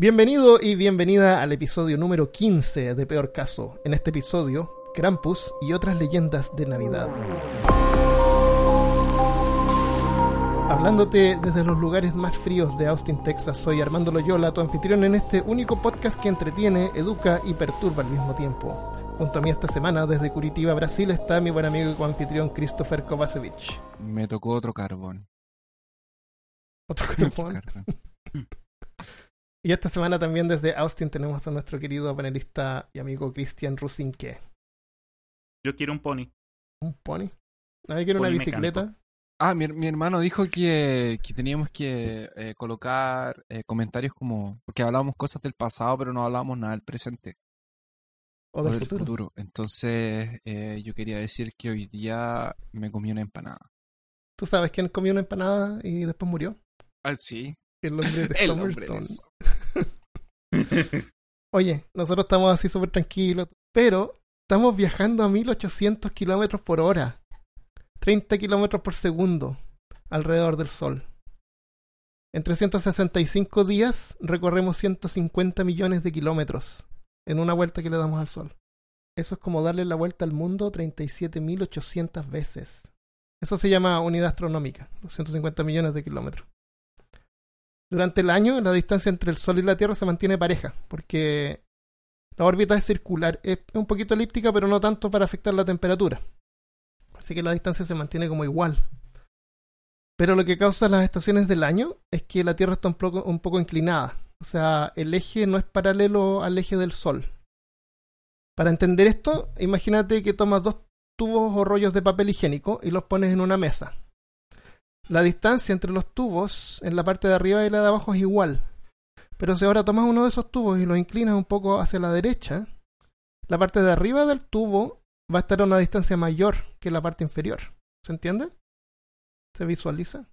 Bienvenido y bienvenida al episodio número 15 de Peor Caso. En este episodio, Krampus y otras leyendas de Navidad. Hablándote desde los lugares más fríos de Austin, Texas, soy Armando Loyola, tu anfitrión en este único podcast que entretiene, educa y perturba al mismo tiempo. Junto a mí esta semana, desde Curitiba, Brasil, está mi buen amigo y coanfitrión Christopher Kovacevic. Me tocó otro carbón. Otro carbón. y esta semana también desde Austin tenemos a nuestro querido panelista y amigo Christian Rusinque. Yo quiero un pony. ¿Un pony? ¿Nadie quiere una bicicleta? Ah, mi, mi hermano dijo que, que teníamos que eh, colocar eh, comentarios como... Porque hablábamos cosas del pasado, pero no hablábamos nada del presente. ¿O del futuro? Entonces, eh, yo quería decir que hoy día me comí una empanada. ¿Tú sabes quién comió una empanada y después murió? Ah, sí. El hombre de El hombre de. Oye, nosotros estamos así súper tranquilos, pero estamos viajando a 1800 kilómetros por hora, 30 kilómetros por segundo alrededor del Sol. En 365 días recorremos 150 millones de kilómetros en una vuelta que le damos al Sol. Eso es como darle la vuelta al mundo 37.800 veces. Eso se llama unidad astronómica, los 150 millones de kilómetros. Durante el año, la distancia entre el Sol y la Tierra se mantiene pareja, porque la órbita es circular, es un poquito elíptica, pero no tanto para afectar la temperatura. Así que la distancia se mantiene como igual. Pero lo que causa las estaciones del año es que la Tierra está un poco, un poco inclinada. O sea, el eje no es paralelo al eje del Sol. Para entender esto, imagínate que tomas dos tubos o rollos de papel higiénico y los pones en una mesa. La distancia entre los tubos en la parte de arriba y la de abajo es igual. Pero si ahora tomas uno de esos tubos y lo inclinas un poco hacia la derecha, la parte de arriba del tubo va a estar a una distancia mayor que la parte inferior. ¿Se entiende? ¿Se visualiza?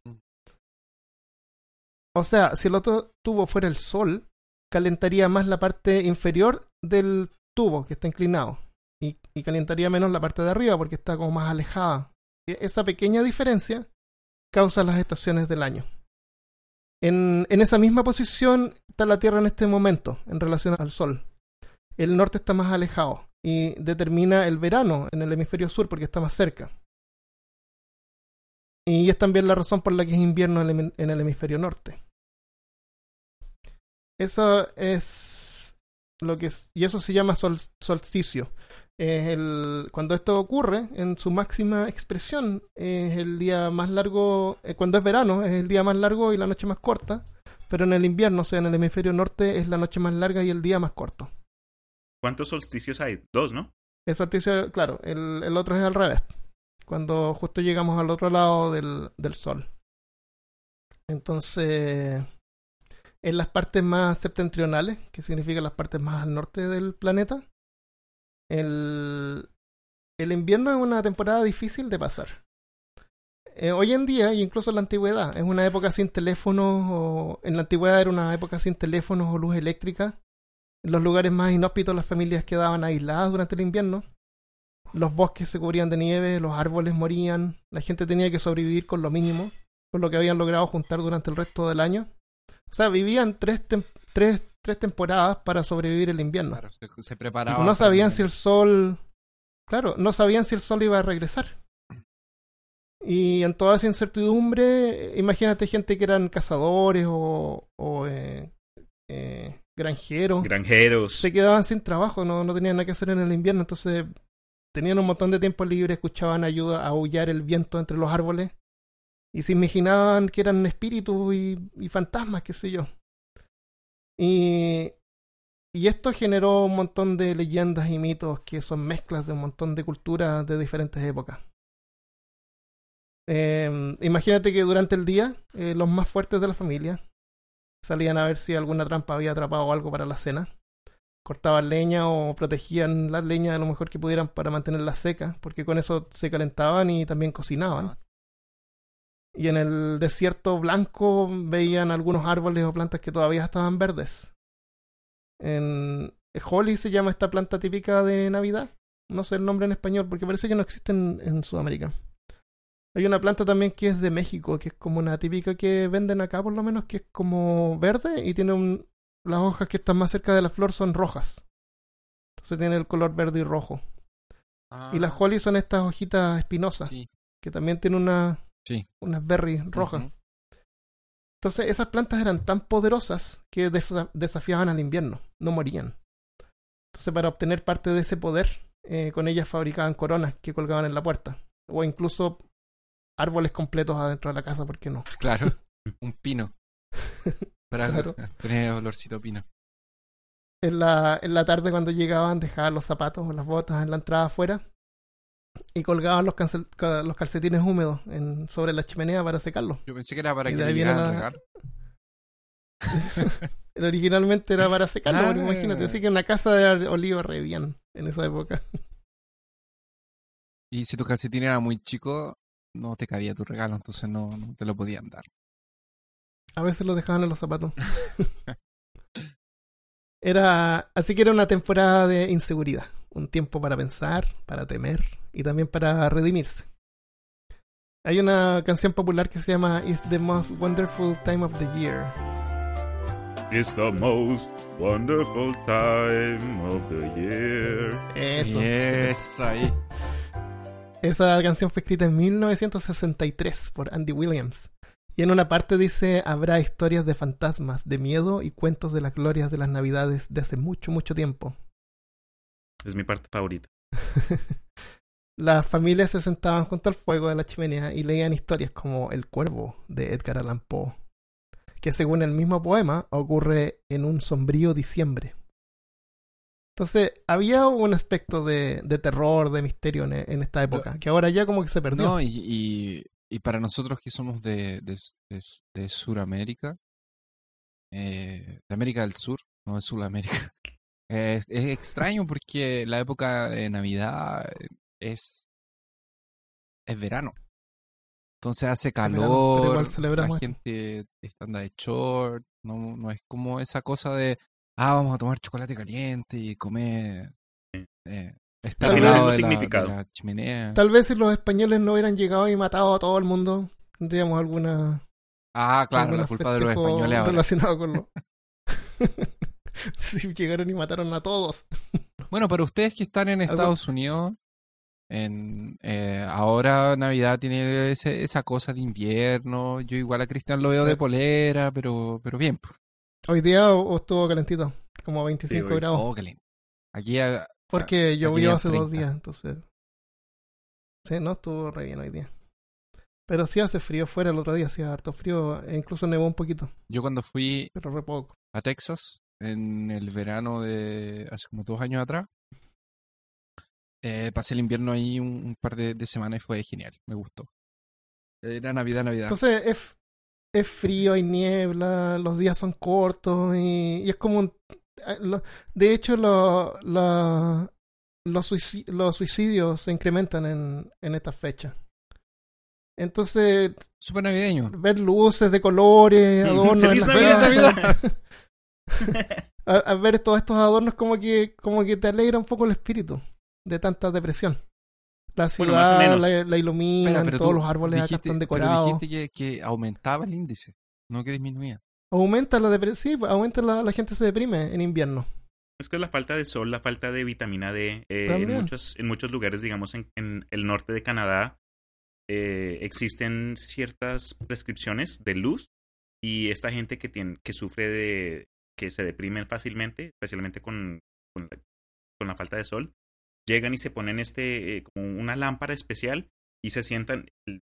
O sea, si el otro tubo fuera el sol, calentaría más la parte inferior del tubo que está inclinado y, y calentaría menos la parte de arriba porque está como más alejada. E- Esa pequeña diferencia causa las estaciones del año. En, en esa misma posición está la Tierra en este momento en relación al Sol. El norte está más alejado y determina el verano en el hemisferio sur porque está más cerca. Y es también la razón por la que es invierno en el, hemisferio norte. Eso es lo que es, y eso se llama sol- solsticio. Es el, cuando esto ocurre en su máxima expresión, es el día más largo, eh, cuando es verano es el día más largo y la noche más corta, pero en el invierno, o sea, en el hemisferio norte es la noche más larga y el día más corto. ¿Cuántos solsticios hay? Dos, ¿no? El solsticio, claro, el, el otro es al revés, cuando justo llegamos al otro lado del, del sol. Entonces, en las partes más septentrionales, que significa las partes más al norte del planeta, el, el invierno es una temporada difícil de pasar. Eh, hoy en día, e incluso en la antigüedad, es una época sin teléfonos, o en la antigüedad era una época sin teléfonos o luz eléctrica. En los lugares más inhóspitos las familias quedaban aisladas durante el invierno. Los bosques se cubrían de nieve, los árboles morían, la gente tenía que sobrevivir con lo mínimo, con lo que habían logrado juntar durante el resto del año. O sea, vivían tres, tres, tres temporadas para sobrevivir el invierno. Claro, se, se preparaba. No sabían el- si el sol. Claro, no sabían si el sol iba a regresar. Y en toda esa incertidumbre, imagínate gente que eran cazadores o, o eh, eh, granjeros. Granjeros. se quedaban sin trabajo, no, no tenían nada que hacer en el invierno, entonces tenían un montón de tiempo libre, escuchaban ayuda a aullar el viento entre los árboles y se imaginaban que eran espíritus y, y fantasmas, qué sé yo. Y, y esto generó un montón de leyendas y mitos que son mezclas de un montón de culturas de diferentes épocas. Eh, imagínate que durante el día eh, los más fuertes de la familia salían a ver si alguna trampa había atrapado algo para la cena cortaban leña o protegían la leña de lo mejor que pudieran para mantenerla seca, porque con eso se calentaban y también cocinaban. Y en el desierto blanco veían algunos árboles o plantas que todavía estaban verdes. En Holly se llama esta planta típica de Navidad. No sé el nombre en español porque parece que no existe en, en Sudamérica. Hay una planta también que es de México, que es como una típica que venden acá por lo menos, que es como verde y tiene un, las hojas que están más cerca de la flor son rojas. Entonces tiene el color verde y rojo. Y las holly son estas hojitas espinosas, Ah, Sí. que también tienen una, Sí. unas berries rojas. Entonces esas plantas eran tan poderosas que desa- desafiaban al invierno, no morían. Entonces para obtener parte de ese poder, eh, con ellas fabricaban coronas que colgaban en la puerta. O incluso árboles completos adentro de la casa, ¿por qué no? Claro, un pino. Para Claro. tener olorcito pino. En la, en la tarde cuando llegaban dejaban los zapatos o las botas en la entrada afuera y colgaban los, cancel- ca- los calcetines húmedos en, sobre la chimenea para secarlos. Yo pensé que era para Y que le la-. Originalmente era para secarlo, Ah. imagínate, así que una casa de olivo re bien en esa época. Y si tu calcetín era muy chico, no te cabía tu regalo, entonces no, no te lo podían dar. A veces los dejaban en los zapatos. Era, así que era una temporada de inseguridad, un tiempo para pensar, para temer y también para redimirse. Hay una canción popular que se llama It's the most wonderful time of the year. It's the most wonderful time of the year. Eso. Ahí. Esa canción fue escrita en 1963 por Andy Williams. Y en una parte dice, habrá historias de fantasmas, de miedo y cuentos de las glorias de las navidades de hace mucho, mucho tiempo. Es mi parte favorita. Las familias se sentaban junto al fuego de la chimenea y leían historias como El Cuervo de Edgar Allan Poe, que según el mismo poema ocurre en un sombrío diciembre. Entonces, había un aspecto de, de terror, de misterio en, en esta época, que ahora ya como que se perdió. No, y, y, y para nosotros que somos de, de, de, de Suramérica, eh, de América del Sur, no de Sudamérica, eh, es extraño porque la época de Navidad es, es verano. Entonces hace verano, pero igual calor, la gente está anda de short, no, no es como esa cosa de, ah, vamos a tomar chocolate caliente y comer, eh, estar Tal al vez- lado de la, significado. de la chimenea. Tal vez si los españoles no hubieran llegado y matado a todo el mundo, tendríamos alguna Ah, claro, la culpa de los españoles ahora. relacionados con lo... si llegaron y mataron a todos. Bueno, para ustedes que están en Algo- Estados Unidos, en eh, ahora Navidad tiene ese- esa cosa de invierno. Yo igual a Cristian lo veo de polera, pero, pero bien. pues. Hoy día o- estuvo calentito, como 25 Sí, grados. Oh. Aquí Porque llovió llegan hace dos 30. días, entonces. Sí, no, estuvo re bien hoy día. Pero sí hace frío fuera el otro día, hacía harto frío, e incluso nevó un poquito, yo cuando fui pero re poco. a Texas en el verano de hace como dos años atrás, eh, pasé el invierno ahí un, un par de, de semanas y fue genial. Me gustó. Era Navidad, Navidad. Entonces es, es frío, hay niebla, los días son cortos y, y es como un... eh, lo- De hecho, lo- los, los suicidios se incrementan en, en estas fechas. Entonces, Súper navideño. ver luces de colores, adornos ¡Feliz Navidad! a, a ver todos estos adornos como que, como que te alegra un poco el espíritu de tanta depresión. La Bueno, ciudad menos. la, la iluminan, pero todos los árboles acá están pero decorados. dijiste que, que aumentaba el índice, no que disminuía. Aumenta la depresión, sí, aumenta la, la gente se deprime en invierno. Es que la falta de sol, la falta de vitamina D, eh, en, muchos, en muchos lugares, digamos en, en el norte de Canadá, eh, existen ciertas prescripciones de luz y esta gente que, tiene, que sufre de que se deprimen fácilmente, especialmente con, con, la, con la falta de sol, llegan y se ponen este eh, como una lámpara especial y se sientan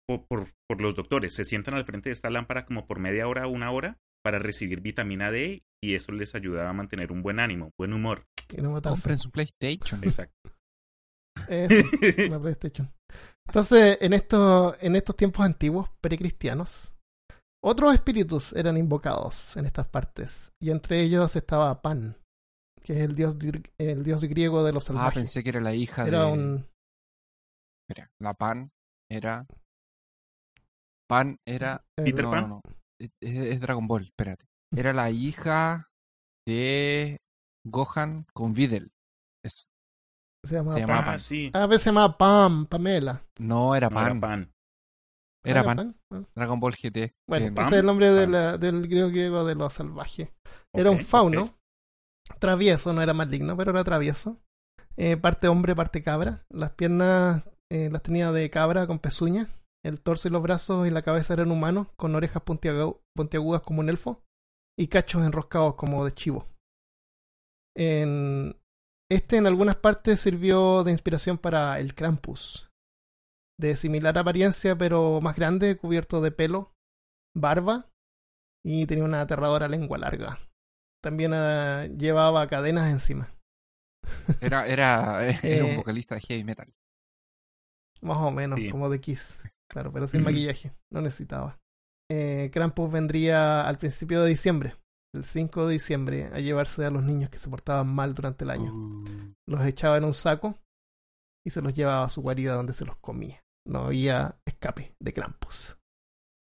por, por, por los doctores, se sientan al frente de esta lámpara como por media hora o una hora para recibir vitamina D y eso les ayuda a mantener un buen ánimo, buen humor. Y no. Compren su PlayStation. Exacto. Eso, una PlayStation. Entonces, en estos, en estos tiempos antiguos, precristianos, otros espíritus eran invocados en estas partes. Y entre ellos estaba Pan, que es el dios, el dios griego de los Ah, salvajes. pensé que era la hija Era de... un. Espera, la Pan era... Pan era... Peter no, Pan. no, no. Es, es Dragon Ball, espérate. Era la hija de Gohan con Videl. Eso, Se llamaba se Pan. llamaba Ah, Pan. sí. A veces se llamaba Pam, Pamela. No, era No, Pan. era pan. Era Ah, Pan. Ah. Dragon Ball GT. Bueno, ese es el nombre de la- del griego griego de los salvajes. Era un fauno, travieso, no era maligno, pero era travieso. Eh, parte hombre, parte cabra. Las piernas eh, las tenía de cabra con pezuñas. El torso y los brazos y la cabeza eran humanos, con orejas puntiagu- puntiagudas como un elfo y cachos enroscados como de chivo. En- Este en algunas partes sirvió de inspiración para el Krampus, de similar apariencia pero más grande, cubierto de pelo, barba y tenía una aterradora lengua larga. También eh, llevaba cadenas encima, Era, era, era un Eh, vocalista de heavy metal. más o menos, Sí. como de Kiss. Claro, pero sin maquillaje, no necesitaba. Eh, Krampus vendría al principio de diciembre, el 5 de diciembre, a llevarse a los niños que se portaban mal durante el año. Uh, Los echaba en un saco y se los llevaba a su guarida donde se los comía. No había escape de Krampus.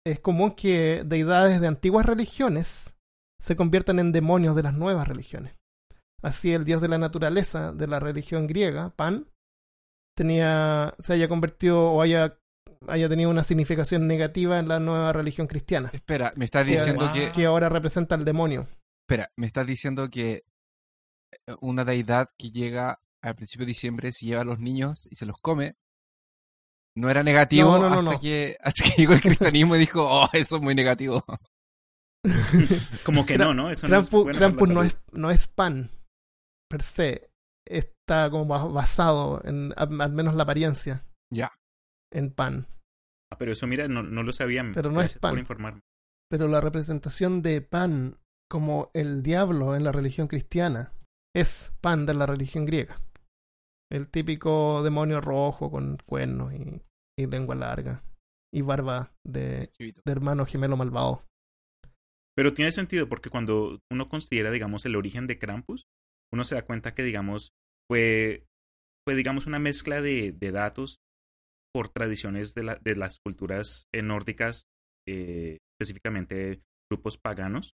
Es común que deidades de antiguas religiones se conviertan en demonios de las nuevas religiones. Así el dios de la naturaleza de la religión griega, Pan, tenía, se haya convertido o haya, haya tenido una significación negativa en la nueva religión cristiana, espera, me estás diciendo que. que ahora representa al demonio. Espera, me estás diciendo que eh, una deidad que llega al principio de diciembre se lleva a los niños y se los come. No era negativo No, no, no, hasta, no. Que, hasta que llegó el cristianismo y dijo, oh, eso es muy negativo. Como que no, ¿no? Eso Krampus, no es Krampus no, es, no es pan per se. Está como ba- basado en al menos la apariencia Ya. en pan. Ah, pero eso, mira, no, no lo sabía. Pero no es Gracias pan. informarme. Pero la representación de pan como el diablo en la religión cristiana es pan de la religión griega. El típico demonio rojo con cuernos y, y lengua larga y barba de, de hermano gemelo malvado. Pero tiene sentido porque cuando uno considera, digamos, el origen de Krampus, uno se da cuenta que, digamos, fue, fue digamos, una mezcla de, de datos por tradiciones de, la, de las culturas eh, nórdicas, eh, específicamente grupos paganos.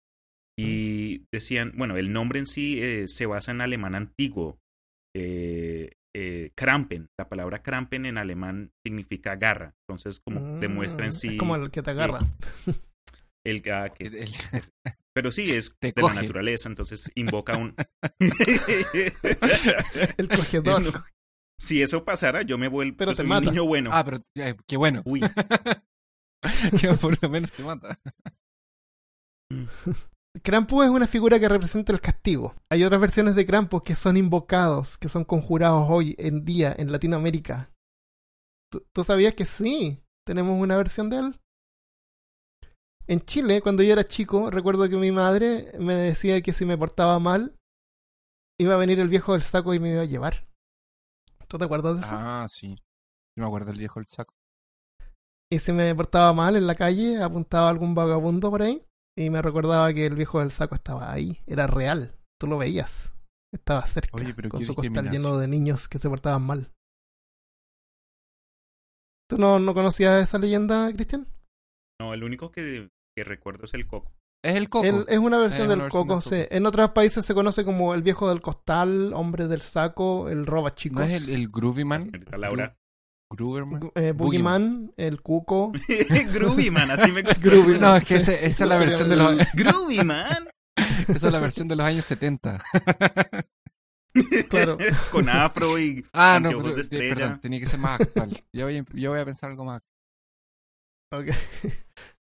Y decían, bueno, el nombre en sí eh, se basa en alemán antiguo. Eh, eh, Krampen, la palabra Krampen en alemán significa garra. Entonces, como Mm, demuestra en sí Es como el que te agarra. el, ah, que- El- pero sí, es de coge. la naturaleza, entonces invoca un... el cogedor. Si eso pasara, yo me vuelvo Pero te soy un mata. niño bueno. Ah, pero eh, qué bueno. Uy, que por lo menos te mata. Krampus es una figura que representa el castigo. Hay otras versiones de Krampus que son invocados, que son conjurados hoy en día en Latinoamérica. ¿Tú, tú sabías que sí? Tenemos una versión de él. En Chile, cuando yo era chico, recuerdo que mi madre me decía que si me portaba mal, iba a venir el viejo del saco y me iba a llevar. ¿Tú te acuerdas de eso? Ah, sí. Yo me acuerdo del viejo del saco. Y si me portaba mal en la calle, apuntaba a algún vagabundo por ahí y me recordaba que el viejo del saco estaba ahí. Era real. Tú lo veías. Estaba cerca. Oye, pero con su costal lleno de niños que se portaban mal. ¿Tú no, no conocías esa leyenda, Cristian? no, el único que, que recuerdo es el coco. Es el coco. Es una versión Es del una versión coco, del. En otros países se conoce como el viejo del costal, hombre del saco, el roba chicos, ¿No es el, el Groovy Man? Señorita Laura. Grooverman. Eh, Boogeyman, el cuco. Groovy Man, así me gusta. Groovy, No, es que ese- esa es la versión de los, Groovy Man. esa es la versión de los años 70. Claro. Con afro y Ah, no, anteojos pero- de eh, estrella. perdón, tenía que ser más actual. Yo voy, a- yo voy a pensar algo más. Ok.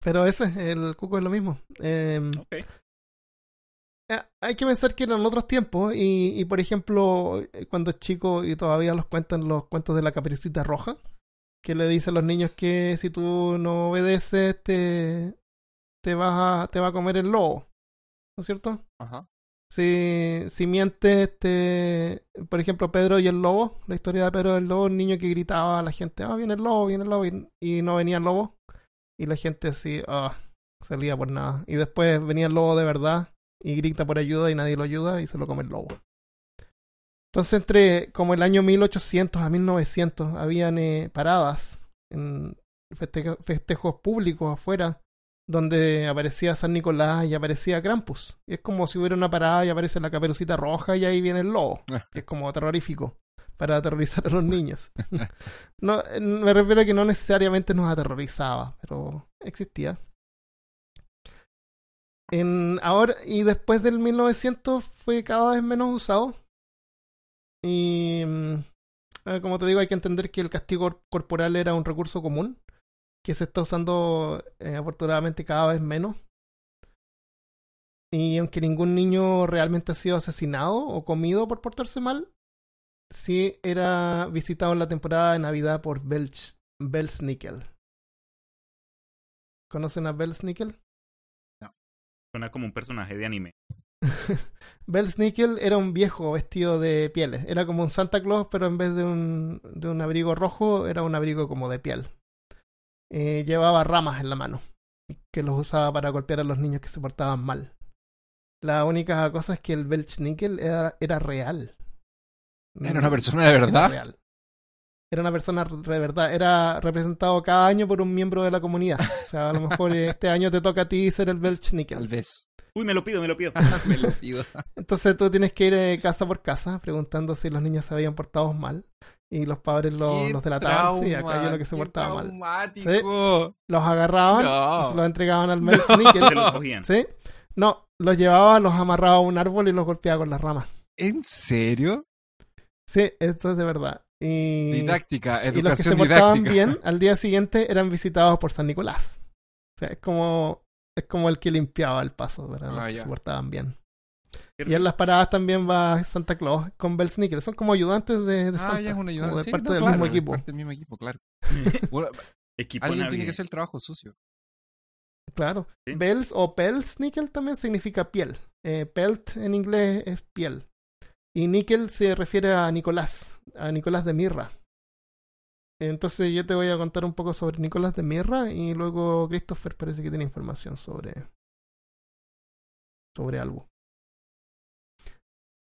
Pero ese, el cuco es lo mismo. Ok. Eh, hay que pensar que eran otros tiempos y, y, por ejemplo, eh, cuando es chico y todavía los cuentan los cuentos de la caperucita roja, que le dice a los niños que si tú no obedeces te, te, vas a, te va a comer el lobo, ¿no es cierto? Ajá. Si, si mientes, te, por ejemplo, Pedro y el lobo, la historia de Pedro y el lobo, un niño que gritaba a la gente, ah, viene el lobo, viene el lobo, y, y no venía el lobo, y la gente así, ah, salía por nada. Y después venía el lobo de verdad y grita por ayuda y nadie lo ayuda y se lo come el lobo. Entonces, entre como el año 1800 a 1900, habían eh, paradas en festejo- festejos públicos afuera donde aparecía San Nicolás y aparecía Krampus. Y es como si hubiera una parada y aparece la caperucita roja y ahí viene el lobo, que es como terrorífico para aterrorizar a los niños. no, eh, me refiero a que no necesariamente nos aterrorizaba, pero existía. En, ahora, y después del 1900 fue cada vez menos usado. Y mm, eh, como te digo, hay que entender que el castigo corporal era un recurso común, que se está usando eh, afortunadamente cada vez menos. Y aunque ningún niño realmente ha sido asesinado o comido por portarse mal, sí era visitado en la temporada de Navidad por Belch, Belsnickel. ¿Conocen a Belsnickel? Suena como un personaje de anime. Belsnickel era un viejo vestido de pieles. Era como un Santa Claus, pero en vez de un, de un abrigo rojo, era un abrigo como de piel. Eh, llevaba ramas en la mano, que los usaba para golpear a los niños que se portaban mal. La única cosa es que el Belchnickel era, era real. ¿Era una persona de Era verdad? real. Era una persona de verdad. Era representado cada año por un miembro de la comunidad. O sea, a lo mejor este año te toca a ti ser el Tal Belchnickel. vez. Uy, me lo pido, me lo pido. Me lo pido. Entonces tú tienes que ir eh, casa por casa preguntando si los niños se habían portado mal. Y los padres lo- Qué los delataban. Sí, acá hay uno que se portaba mal. traumático. Los agarraban No. y se los entregaban al Belchnickel. Se los cogían. ¿Sí? No, los llevaba, los amarraba a un árbol y los golpeaba con las ramas. ¿En serio? Sí, esto es de verdad. Y, Didáctica, y los que se educación portaban didáctica. bien, al día siguiente eran visitados por San Nicolás. O sea, es como, es como el que limpiaba el paso, ¿verdad? Los Ah, que se portaban bien. Y en las paradas también va Santa Claus con Belsnickel. Son como ayudantes de, de Ah, Santa. ya es un ayudante. de Sí, parte no, del claro, mismo es equipo. Parte del mismo equipo, claro. Bueno, Equipo alguien tiene que hacer el trabajo sucio. Claro. Sí. Bels o Pelsnickel también significa piel. Eh, pelt en inglés es piel. Y níquel se refiere a Nicolás, a Nicolás de Mirra. Entonces yo te voy a contar un poco sobre Nicolás de Mirra y luego Christopher parece que tiene información sobre sobre algo.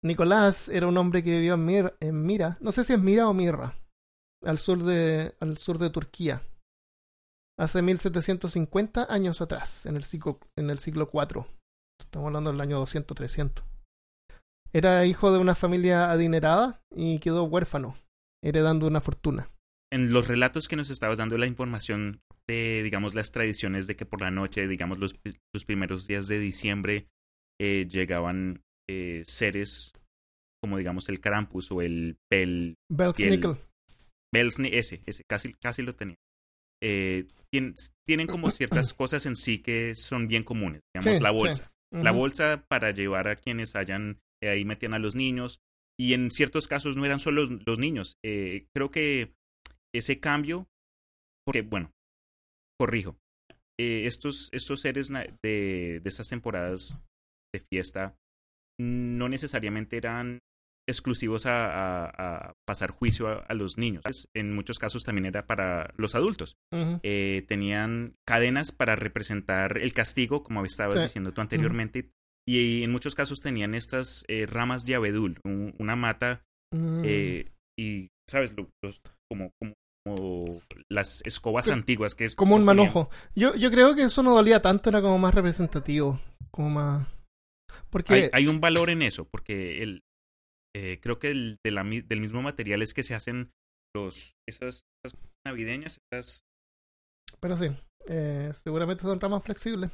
Nicolás era un hombre que vivió en, Mir- en Mira, no sé si es Mira o Mirra, al sur de, al sur de Turquía, hace 1750 años atrás, en el siglo, en el siglo. Estamos hablando del año 200-300. Era hijo de una familia adinerada y quedó huérfano, heredando una fortuna. En los relatos que nos estabas dando la información de, digamos, las tradiciones de que por la noche, digamos, los, los primeros días de diciembre, eh, llegaban eh, seres como, digamos, el Krampus o el Pel... Belsnickel. Belsni, ese, ese, casi, casi lo tenía. Eh, tien- tienen como ciertas cosas en sí que son bien comunes. Digamos, Sí, la sí. bolsa. La bolsa para llevar a quienes hayan, ahí metían a los niños. Y en ciertos casos no eran solo los, los niños. Eh, creo que ese cambio, porque, bueno, corrijo. Eh, estos, estos seres de, de estas temporadas de fiesta no necesariamente eran exclusivos a, a- a pasar juicio a, a los niños. En muchos casos también era para los adultos. Eh, tenían cadenas para representar el castigo, como estabas Sí. diciendo tú anteriormente. Y en muchos casos tenían estas eh, ramas de abedul, un- una mata, Mm. eh, y, ¿sabes? Los- como, como, como las escobas Co- antiguas que es como un manojo. Yo, yo creo que eso no dolía tanto, era como más representativo. Como más. Porque. Hay, hay un valor en eso, porque el, eh, creo que el, de la del mismo material es que se hacen los esas, esas navideñas, esas Pero sí, eh, seguramente son ramas flexibles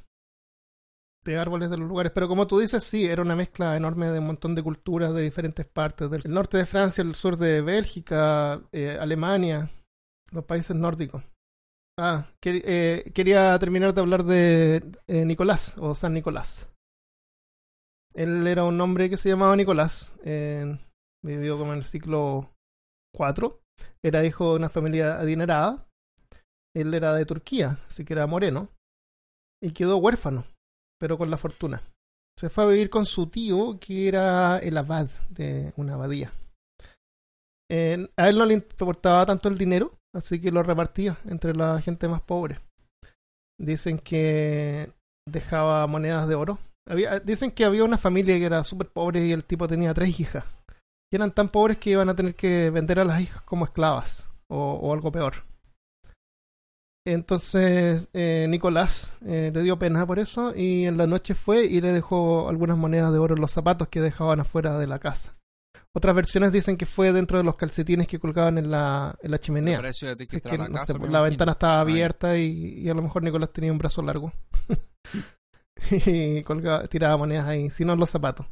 de árboles de los lugares. Pero como tú dices, sí, era una mezcla enorme de un montón de culturas de diferentes partes. Del norte de Francia, el sur de Bélgica, eh, Alemania, los países nórdicos. Ah, eh, quería terminar de hablar de eh, Nicolás o San Nicolás. Él era un hombre que se llamaba Nicolás. vivió como en el siglo IV. Era hijo de una familia adinerada él era de Turquía, así que era moreno, y quedó huérfano, pero con la fortuna. Se fue a vivir con su tío, que era el abad de una abadía. A él no le importaba tanto el dinero, así que lo repartía entre la gente más pobre. Dicen que dejaba monedas de oro. Había, dicen que había una familia que era súper pobre y el tipo tenía tres hijas. Y eran tan pobres que iban a tener que vender a las hijas como esclavas, o algo peor. Entonces eh, Nicolás eh, le dio pena por eso y en la noche fue y le dejó algunas monedas de oro en los zapatos que dejaban afuera de la casa. Otras versiones dicen que fue dentro de los calcetines que colgaban en la, en la chimenea. Que Es la no casa. sé, me la imagino. ventana estaba abierta y, y a lo mejor Nicolás tenía un brazo largo. y colgaba, tiraba monedas ahí, sino en los zapatos.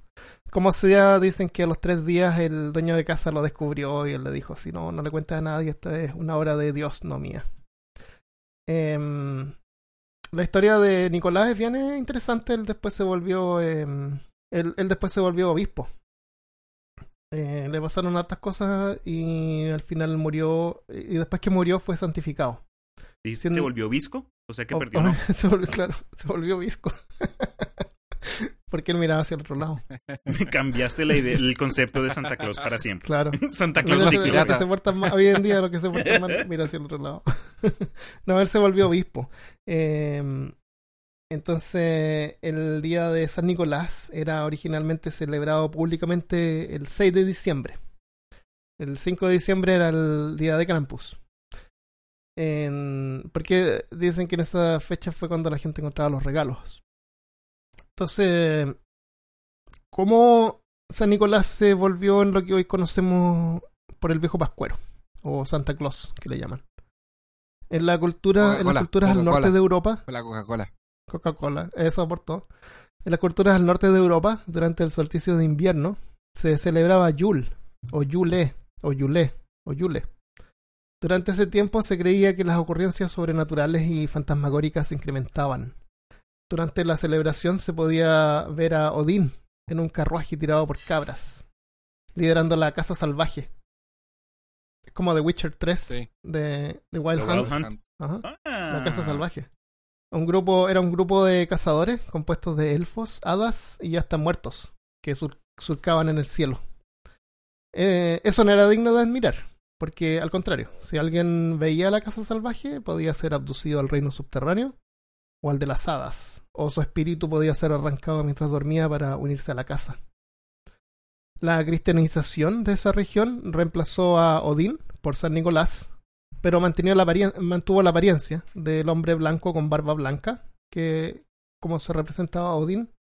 Como sea, dicen que a los tres días el dueño de casa lo descubrió y él le dijo, si no, no le cuentes a nadie, esta es una obra de Dios, no mía. Em, la historia de Nicolás es bien interesante, él después se volvió, em, él, él después se volvió obispo. Eh, le pasaron hartas cosas y al final murió, y después que murió fue santificado. ¿Y Siendo- se volvió visco? O sea que Oh, perdió, ¿no? se volvió, claro, se volvió visco. Porque él miraba hacia el otro lado. Cambiaste la idea, el concepto de Santa Claus para siempre. Claro. Santa Claus y lo que pirata. se porta mal, hoy en día lo que se porta mal, mira hacia el otro lado. no, él se volvió obispo. Eh, entonces, el día de San Nicolás era originalmente celebrado públicamente el 6 de diciembre. El 5 de diciembre era el día de Krampus. En- porque dicen que en esa fecha fue cuando la gente encontraba los regalos. Entonces, ¿cómo San Nicolás se volvió en lo que hoy conocemos por el viejo pascuero? O Santa Claus, que le llaman. En la cultura, en las culturas al norte de Europa, la Coca-Cola. Coca-Cola, eso aportó. En las culturas al norte de Europa, durante el solsticio de invierno, se celebraba Yule, o Yule, o Yule, o Yule. Durante ese tiempo se creía que las ocurrencias sobrenaturales y fantasmagóricas se incrementaban. Durante la celebración se podía ver a Odín en un carruaje tirado por cabras, liderando la casa salvaje. Es como The Witcher 3 Sí. de, de Wild The Wild Hunt. Ajá. Ah. La casa salvaje. Un grupo, era un grupo de cazadores compuestos de elfos, hadas y hasta muertos que sur- surcaban en el cielo. Eh, eso no era digno de admirar, porque al contrario, si alguien veía la casa salvaje, podía ser abducido al reino subterráneo o al de las hadas, o su espíritu podía ser arrancado mientras dormía para unirse a la casa. La cristianización de esa región reemplazó a Odín por San Nicolás, pero la mantuvo la apariencia del hombre blanco con barba blanca, que como se representaba a Odín,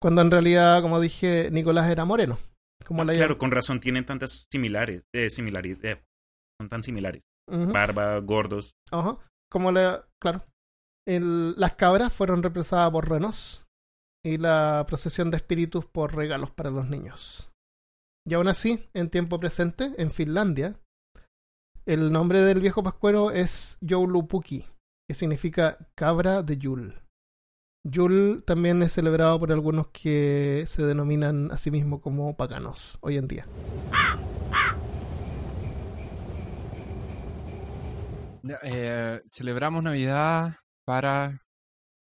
cuando en realidad, como dije, Nicolás era moreno. Como la Claro, con razón tienen tantas similares, eh, similares, eh, son tan similares. Ujú, Barba, gordos. ajá. Como la, claro. Las cabras fueron reemplazadas por renos y la procesión de espíritus por regalos para los niños. Y aún así, en tiempo presente, en Finlandia, el nombre del viejo pascuero es Joulupuki, que significa cabra de Yule. Yule también es celebrado por algunos que se denominan a sí mismos como paganos hoy en día. Eh, celebramos Navidad para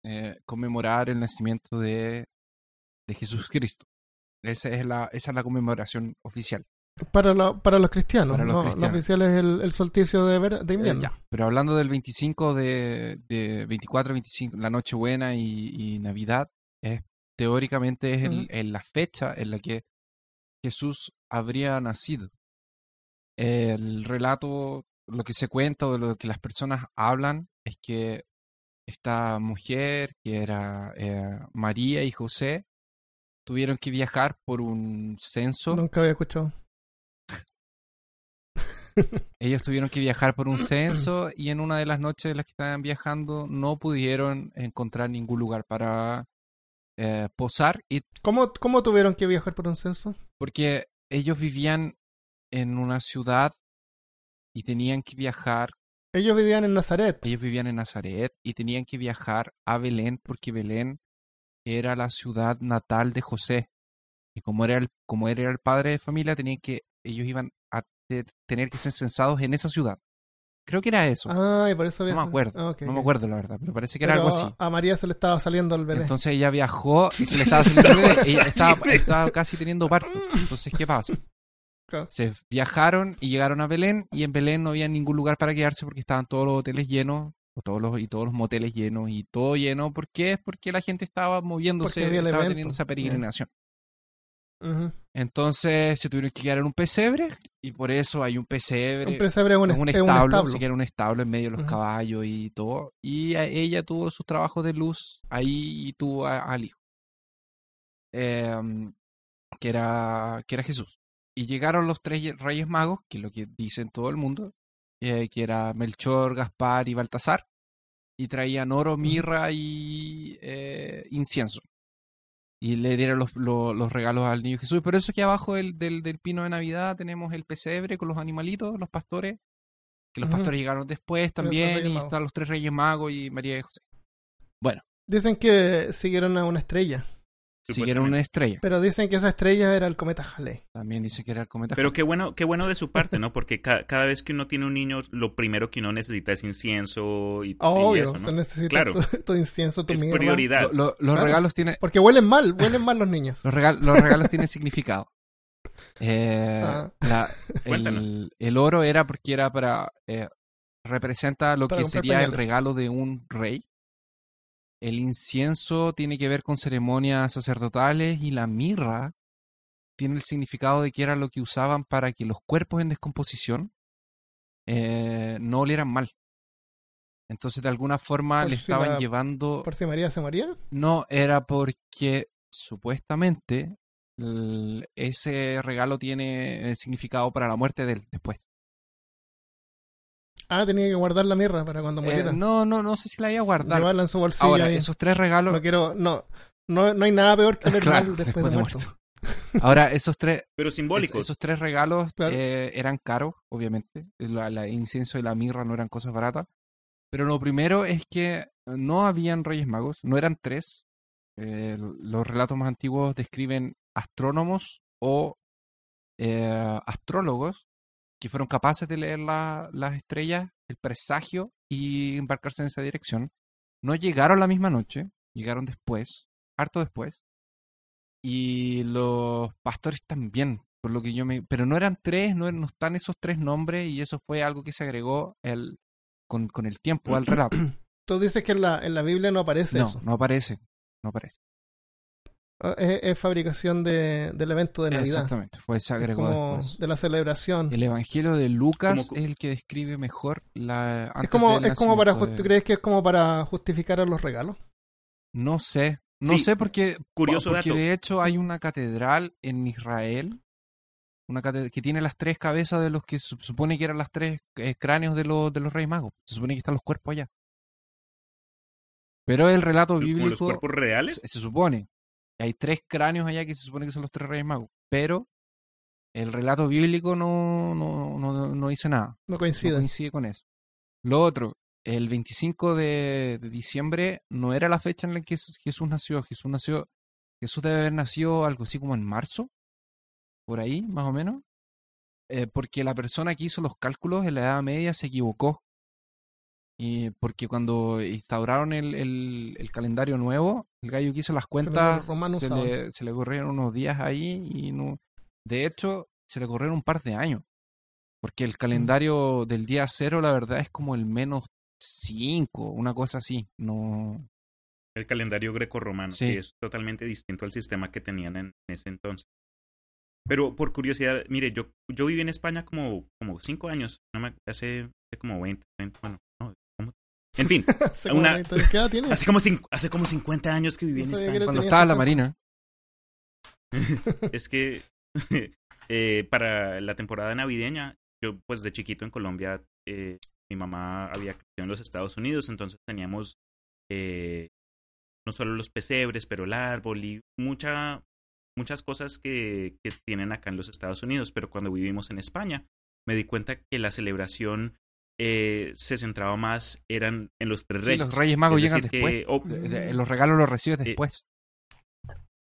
eh, conmemorar el nacimiento de, de Jesús Cristo. Esa es la, esa es la conmemoración oficial. Para, la- para los cristianos, Para los no, cristianos. lo oficial es el, el solsticio de, ver- de Eh, invierno. ya. Pero hablando del 25 de, de 24, 25, la Nochebuena y, y Navidad, es, teóricamente es el- Ujú. en la fecha en la que Jesús habría nacido. El relato, lo que se cuenta o de lo que las personas hablan es que esta mujer, que era eh, María y José, tuvieron que viajar por un censo. Nunca había escuchado. Ellos tuvieron que viajar por un censo y en una de las noches en las que estaban viajando no pudieron encontrar ningún lugar para eh, posar y ¿Cómo, ¿Cómo tuvieron que viajar por un censo? porque ellos vivían en una ciudad y tenían que viajar, Ellos vivían en Nazaret. ellos vivían en Nazaret y tenían que viajar a Belén porque Belén era la ciudad natal de José. Y como era el, como él era el padre de familia, tenían que, ellos iban a te- tener que ser censados en esa ciudad. Creo que era eso. Ah, y por eso no me acuerdo. Ah, no me acuerdo la verdad, pero parece que era algo así. A María se le estaba saliendo el bebé. Entonces ella viajó y se le estaba haciendo el bebé, ella estaba casi teniendo parto. Entonces, ¿qué pasa? Claro. Se viajaron y llegaron a Belén y en Belén no había ningún lugar para quedarse porque estaban todos los hoteles llenos o todos los, y todos los moteles llenos y todo lleno. ¿Por qué? Es porque la gente estaba moviéndose, estaba evento. teniendo esa peregrinación. Entonces se tuvieron que quedar en un pesebre y por eso hay un pesebre. Un pesebre es un, es un est- es un establo, que era un establo en medio de los caballos y todo. Y ella tuvo sus trabajos de luz ahí y tuvo al hijo. Em, que, era, que era Jesús. Y llegaron los tres ye- reyes magos, que es lo que dicen todo el mundo, eh, que era Melchor, Gaspar y Baltasar. y traían oro, mirra y eh, incienso. Y le dieron los, los, los regalos al niño Jesús. Por eso aquí abajo del, del, del pino de Navidad tenemos el pesebre con los animalitos, los pastores. Que los pastores llegaron después también. Y están los tres reyes magos y María y José. Bueno, Dicen que siguieron a una estrella, siguieron una estrella. pero dicen que esa estrella era el cometa Halley. También dice que era el cometa. Pero qué bueno, qué bueno de su parte, ¿no? Porque ca- cada vez que uno tiene un niño, lo primero que uno necesita es incienso y, y Obvio, eso, ¿no? tú necesitas Claro. tu, tu incienso, tu Es prioridad. Lo- lo- los Claro. regalos tienen Porque huelen mal, huelen mal los niños. los, regal- los regalos tienen significado. Eh, Ah. la- el, el oro era porque era para eh, representa lo Para que sería el regalo de un rey. El incienso tiene que ver con ceremonias sacerdotales y la mirra tiene el significado de que era lo que usaban para que los cuerpos en descomposición eh, no olieran mal. Entonces, de alguna forma Por le si estaban la- llevando Por si María se moría. no, era porque supuestamente el- ese regalo tiene eh, significado para la muerte de él después. Ah, tenía que guardar la mirra para cuando Eh, muriera. no, no, no sé si la iba a guardar. Llevarla en su bolsillo. Ahora, ahí. esos tres regalos. No quiero, no, no, no hay nada peor que oler Claro, mal después, de muerto. Ahora, esos tres, Pero es- simbólicos. esos tres regalos Claro. eh, eran caros, obviamente. La, la incienso y la mirra no eran cosas baratas. Pero lo primero es que no habían reyes magos, no eran tres. Eh, los relatos más antiguos describen astrónomos o eh, astrólogos que fueron capaces de leer la- las estrellas, el presagio y embarcarse en esa dirección. No llegaron la misma noche, llegaron después, harto después. Y los pastores también, por lo que yo me... Pero no eran tres, no, no están esos tres nombres y eso fue algo que se agregó el, con, con el tiempo al relato. Tú dices que en la, en la Biblia no aparece No, eso. no aparece, no aparece. Ah, Es, es fabricación de, del evento de Navidad. Exactamente, fue, se Es agregó como después. de la celebración. El Evangelio de Lucas Como- es el que describe mejor la... Es antes como, del es como para, nacimiento ju- de- ¿tú crees que es como para justificar a los regalos? No sé, no Sí, sé porque, curioso porque dato. de hecho hay una catedral en Israel una que tiene las tres cabezas de los que se supone que eran las tres eh, cráneos de los, de los reyes magos. Se supone que están los cuerpos allá. Pero el relato Como los bíblico cuerpos reales. se, se supone hay tres cráneos allá que se supone que son los tres reyes magos. Pero el relato bíblico no, no, no, no dice nada. No No coinciden. coincide con eso. Lo otro, el 25 de, de diciembre no era la fecha en la que Jesús Jesús nació. Jesús nació, Jesús debe haber nacido algo así como en marzo, por ahí, más o menos. Eh, porque la persona que hizo los cálculos en la Edad Media se equivocó. Y porque cuando instauraron el, el- el calendario nuevo, el gallo que hizo las cuentas se le, se le corrieron unos días ahí y no. De hecho, se le corrieron un par de años. Porque el calendario del día cero, la verdad, es como el menos 5, una cosa así. No. El calendario greco-romano, Sí. que es totalmente distinto al sistema que tenían en ese entonces. Pero por curiosidad, mire, yo, yo viví en España como, como cinco años, no me, hace, hace como 20, 20, bueno. En fin, Hace como Una- 20 ¿Qué edad tienes? hace como, hace como 50 años que viví No en España. Cuando estaba en la 60. marina. es que eh, para la temporada navideña, yo pues de chiquito en Colombia, eh, mi mamá había crecido en los Estados Unidos, entonces teníamos eh, no solo los pesebres, pero el árbol y mucha, muchas cosas que, que tienen acá en los Estados Unidos, pero cuando vivimos en España me di cuenta que la celebración eh, se centraba más eran en los tres Sí, reyes. los Reyes Magos llegan después. que- oh, los regalos los recibes Eh, después.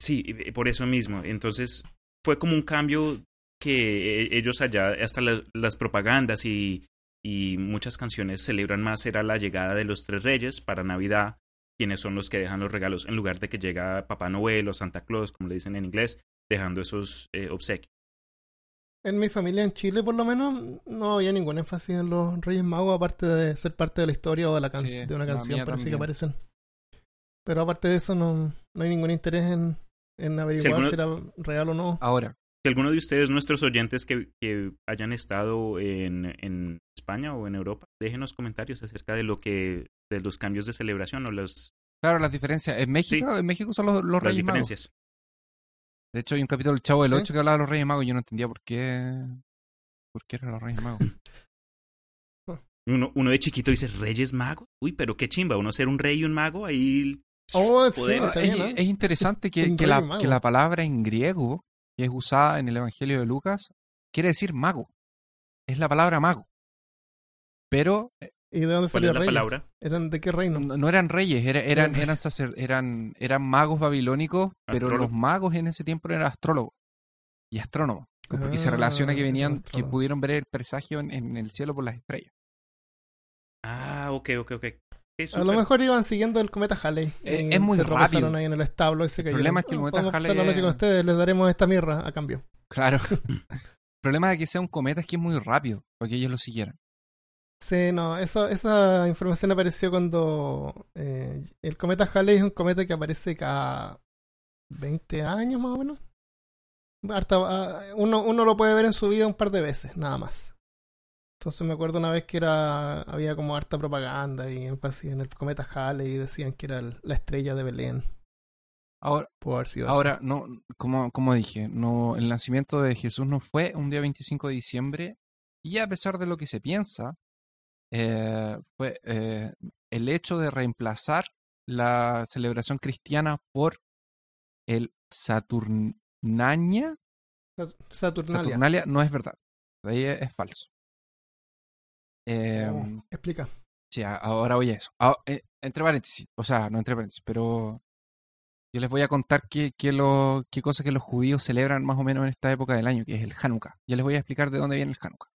Sí, por eso mismo. Entonces fue como un cambio que eh, ellos allá, hasta la- las propagandas y, y muchas canciones celebran más, era la llegada de los tres reyes para Navidad, quienes son los que dejan los regalos, en lugar de que llega Papá Noel o Santa Claus, como le dicen en inglés, dejando esos eh, obsequios. En mi familia en Chile, por lo menos, no había ningún énfasis en los Reyes Magos, aparte de ser parte de la historia o de, la can- Sí, de una canción, parece que también. aparecen. Pero aparte de eso, no, no hay ningún interés en, en averiguar alguno- si era real o no. Ahora, Si alguno de ustedes, nuestros oyentes que, que hayan estado en, en España o en Europa, déjenos comentarios acerca de lo que, de los cambios de celebración o las, claro, las diferencias. En México, en México son los, los las Reyes Magos. diferencias. De hecho, hay un capítulo del Chavo del ¿Sí? 8 que hablaba de los Reyes Magos y yo no entendía por qué. ¿Por qué eran los Reyes Magos? Uno, uno de chiquito dice Reyes Magos. Uy, pero qué chimba, uno ser un rey y un mago ahí. Oh, sí, está es, bien, ¿no? es interesante que, que la, que la palabra en griego que es usada en el Evangelio de Lucas quiere decir mago. Es la palabra mago. Pero eh, ¿Y de dónde ¿Cuál salió reyes? palabra? ¿Eran de qué reino? no, no eran reyes, era- eran, Eran- eran, sacer- eran, eran magos babilónicos, pero los magos en ese tiempo eran astrólogos y astrónomos. Porque se Ah, relaciona que venían, que pudieron ver el presagio en, en el cielo por las estrellas. Ah, ok, ok, ok. A lo mejor iban siguiendo el cometa Halley. Eh, es muy se tropezaron rápido. ahí en el establo y se cayeron. problema es que el Bueno, cometa Halley con ustedes, les daremos esta mirra a cambio. Claro. el problema de que sea un cometa es que es muy rápido para que ellos lo siguieran. Sí, no, eso, esa información apareció cuando eh, el cometa Halley es un cometa que aparece cada 20 años más o menos. Harta- ah, uno, uno lo puede ver en su vida un par de veces, nada más. Entonces me acuerdo una vez que era había como harta propaganda y énfasis en el cometa Halley y decían que era el- la estrella de Belén. Ahora, ahora no, como, como dije, no, el nacimiento de Jesús no fue un día 25 de diciembre y a pesar de lo que se piensa, eh, fue eh, el hecho de reemplazar la celebración cristiana por el Saturnalia, Sat- Saturnalia. Saturnalia no es verdad. De ahí es, es falso. Eh, Oh, explica. Sí, ahora voy a eso. Ah, eh, entre paréntesis, o sea, no entre paréntesis, pero yo les voy a contar qué, qué, lo, qué cosas que los judíos celebran más o menos en esta época del año, que es el Hanukkah. Ya les voy a explicar de dónde viene el Hanukkah.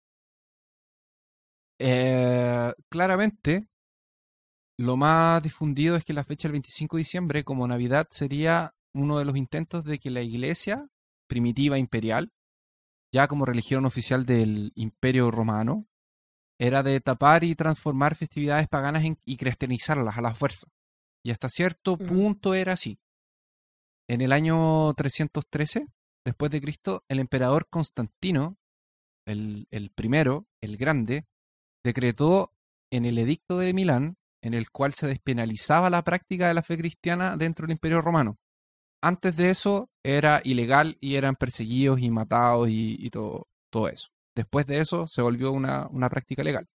Eh, claramente, lo más difundido es que la fecha del 25 de diciembre, como Navidad, sería uno de los intentos de que la iglesia primitiva imperial, ya como religión oficial del imperio romano, era de tapar y transformar festividades paganas en- y cristianizarlas a la fuerza. Y hasta cierto Ujú. punto era así. En el año 313, después de Cristo, el emperador Constantino, el, el primero, el grande, decretó en el edicto de Milán, en el cual se despenalizaba la práctica de la fe cristiana dentro del imperio romano. Antes de eso era ilegal y eran perseguidos y matados y, y todo, todo eso. Después de eso se volvió una, una práctica legal.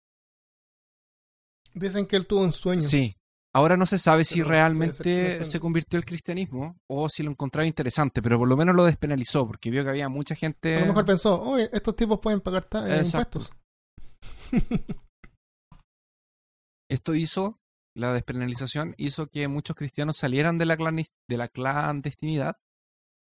Dicen que él tuvo un sueño. Sí. Ahora no se sabe si Pero realmente se convirtió el cristianismo o si lo encontraba interesante, pero por lo menos lo despenalizó porque vio que había mucha gente. A lo mejor pensó, oye, estos tipos pueden pagar eh, impuestos. Esto hizo, la despenalización hizo que muchos cristianos salieran de la, de la clandestinidad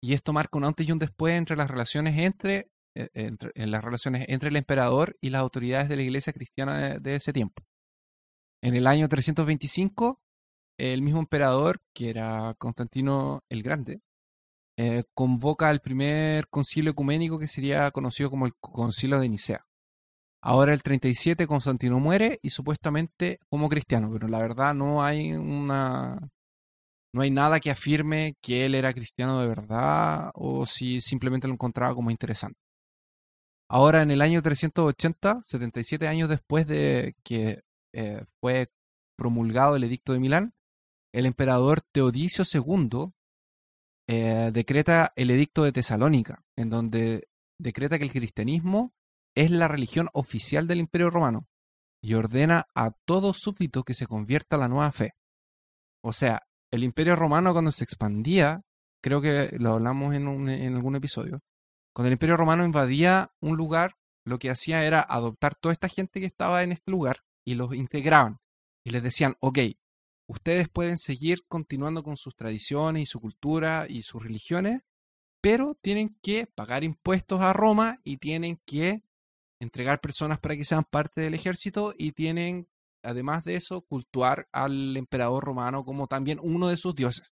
y esto marca un antes y un después entre las relaciones entre, eh, entre- en las relaciones entre el emperador y las autoridades de la iglesia cristiana de, de ese tiempo. En el año 325, el mismo emperador, que era Constantino el Grande, eh, convoca al primer concilio ecuménico que sería conocido como el concilio de Nicea. Ahora el 37 Constantino muere y supuestamente como cristiano, pero la verdad no hay una no hay nada que afirme que él era cristiano de verdad o si simplemente lo encontraba como interesante. Ahora en el año 380, 77 años después de que eh, fue promulgado el edicto de Milán, el emperador Teodicio II eh, decreta el edicto de Tesalónica, en donde decreta que el cristianismo es la religión oficial del Imperio Romano y ordena a todo súbdito que se convierta a la nueva fe. O sea, el Imperio Romano cuando se expandía, creo que lo hablamos en, en algún episodio, cuando el Imperio Romano invadía un lugar, lo que hacía era adoptar toda esta gente que estaba en este lugar y los integraban y les decían, ok, ustedes pueden seguir continuando con sus tradiciones y su cultura y sus religiones, pero tienen que pagar impuestos a Roma y tienen que entregar personas para que sean parte del ejército y tienen, además de eso, cultuar al emperador romano como también uno de sus dioses.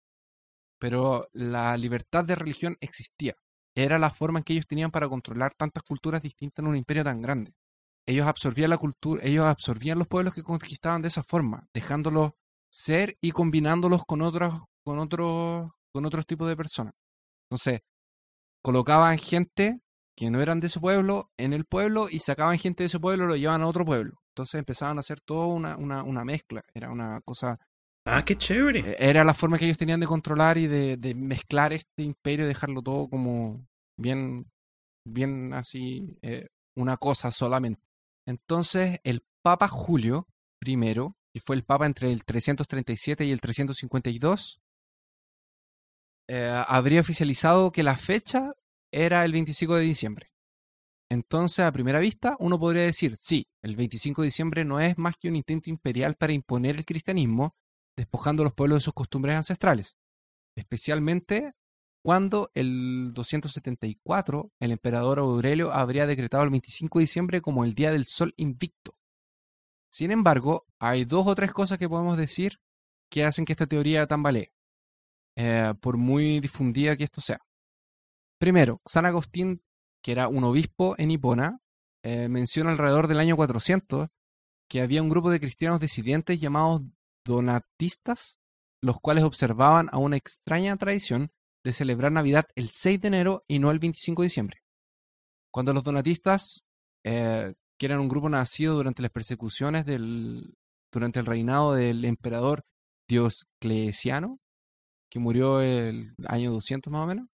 Pero la libertad de religión existía. Era la forma en que ellos tenían para controlar tantas culturas distintas en un imperio tan grande. Ellos absorbían la cultura, ellos absorbían los pueblos que conquistaban de esa forma, dejándolos ser y combinándolos con otros, con otros, con otros tipos de personas. Entonces, colocaban gente que no eran de ese pueblo en el pueblo y sacaban gente de ese pueblo y lo llevaban a otro pueblo. Entonces empezaban a hacer toda una, una, una mezcla. Era una cosa. Ah, qué chévere. eh, Era la forma que ellos tenían de controlar y de, de mezclar este imperio y dejarlo todo como bien, bien así, eh, una cosa solamente. Entonces, el Papa Julio I, que fue el Papa entre el 337 y el 352, eh, habría oficializado que la fecha era el 25 de diciembre. Entonces, a primera vista, uno podría decir, sí, el 25 de diciembre no es más que un intento imperial para imponer el cristianismo, despojando a los pueblos de sus costumbres ancestrales. Especialmente cuando el 274 el emperador Aurelio habría decretado el 25 de diciembre como el Día del Sol Invicto. Sin embargo, hay dos o tres cosas que podemos decir que hacen que esta teoría tambalee, eh, por muy difundida que esto sea. Primero, San Agustín, que era un obispo en Hipona, eh, menciona alrededor del año 400 que había un grupo de cristianos disidentes llamados donatistas, los cuales observaban a una extraña tradición de celebrar Navidad el 6 de enero y no el 25 de diciembre. Cuando los donatistas, eh, que eran un grupo nacido durante las persecuciones del, durante el reinado del emperador Diocleciano, que murió el año 200 más o menos,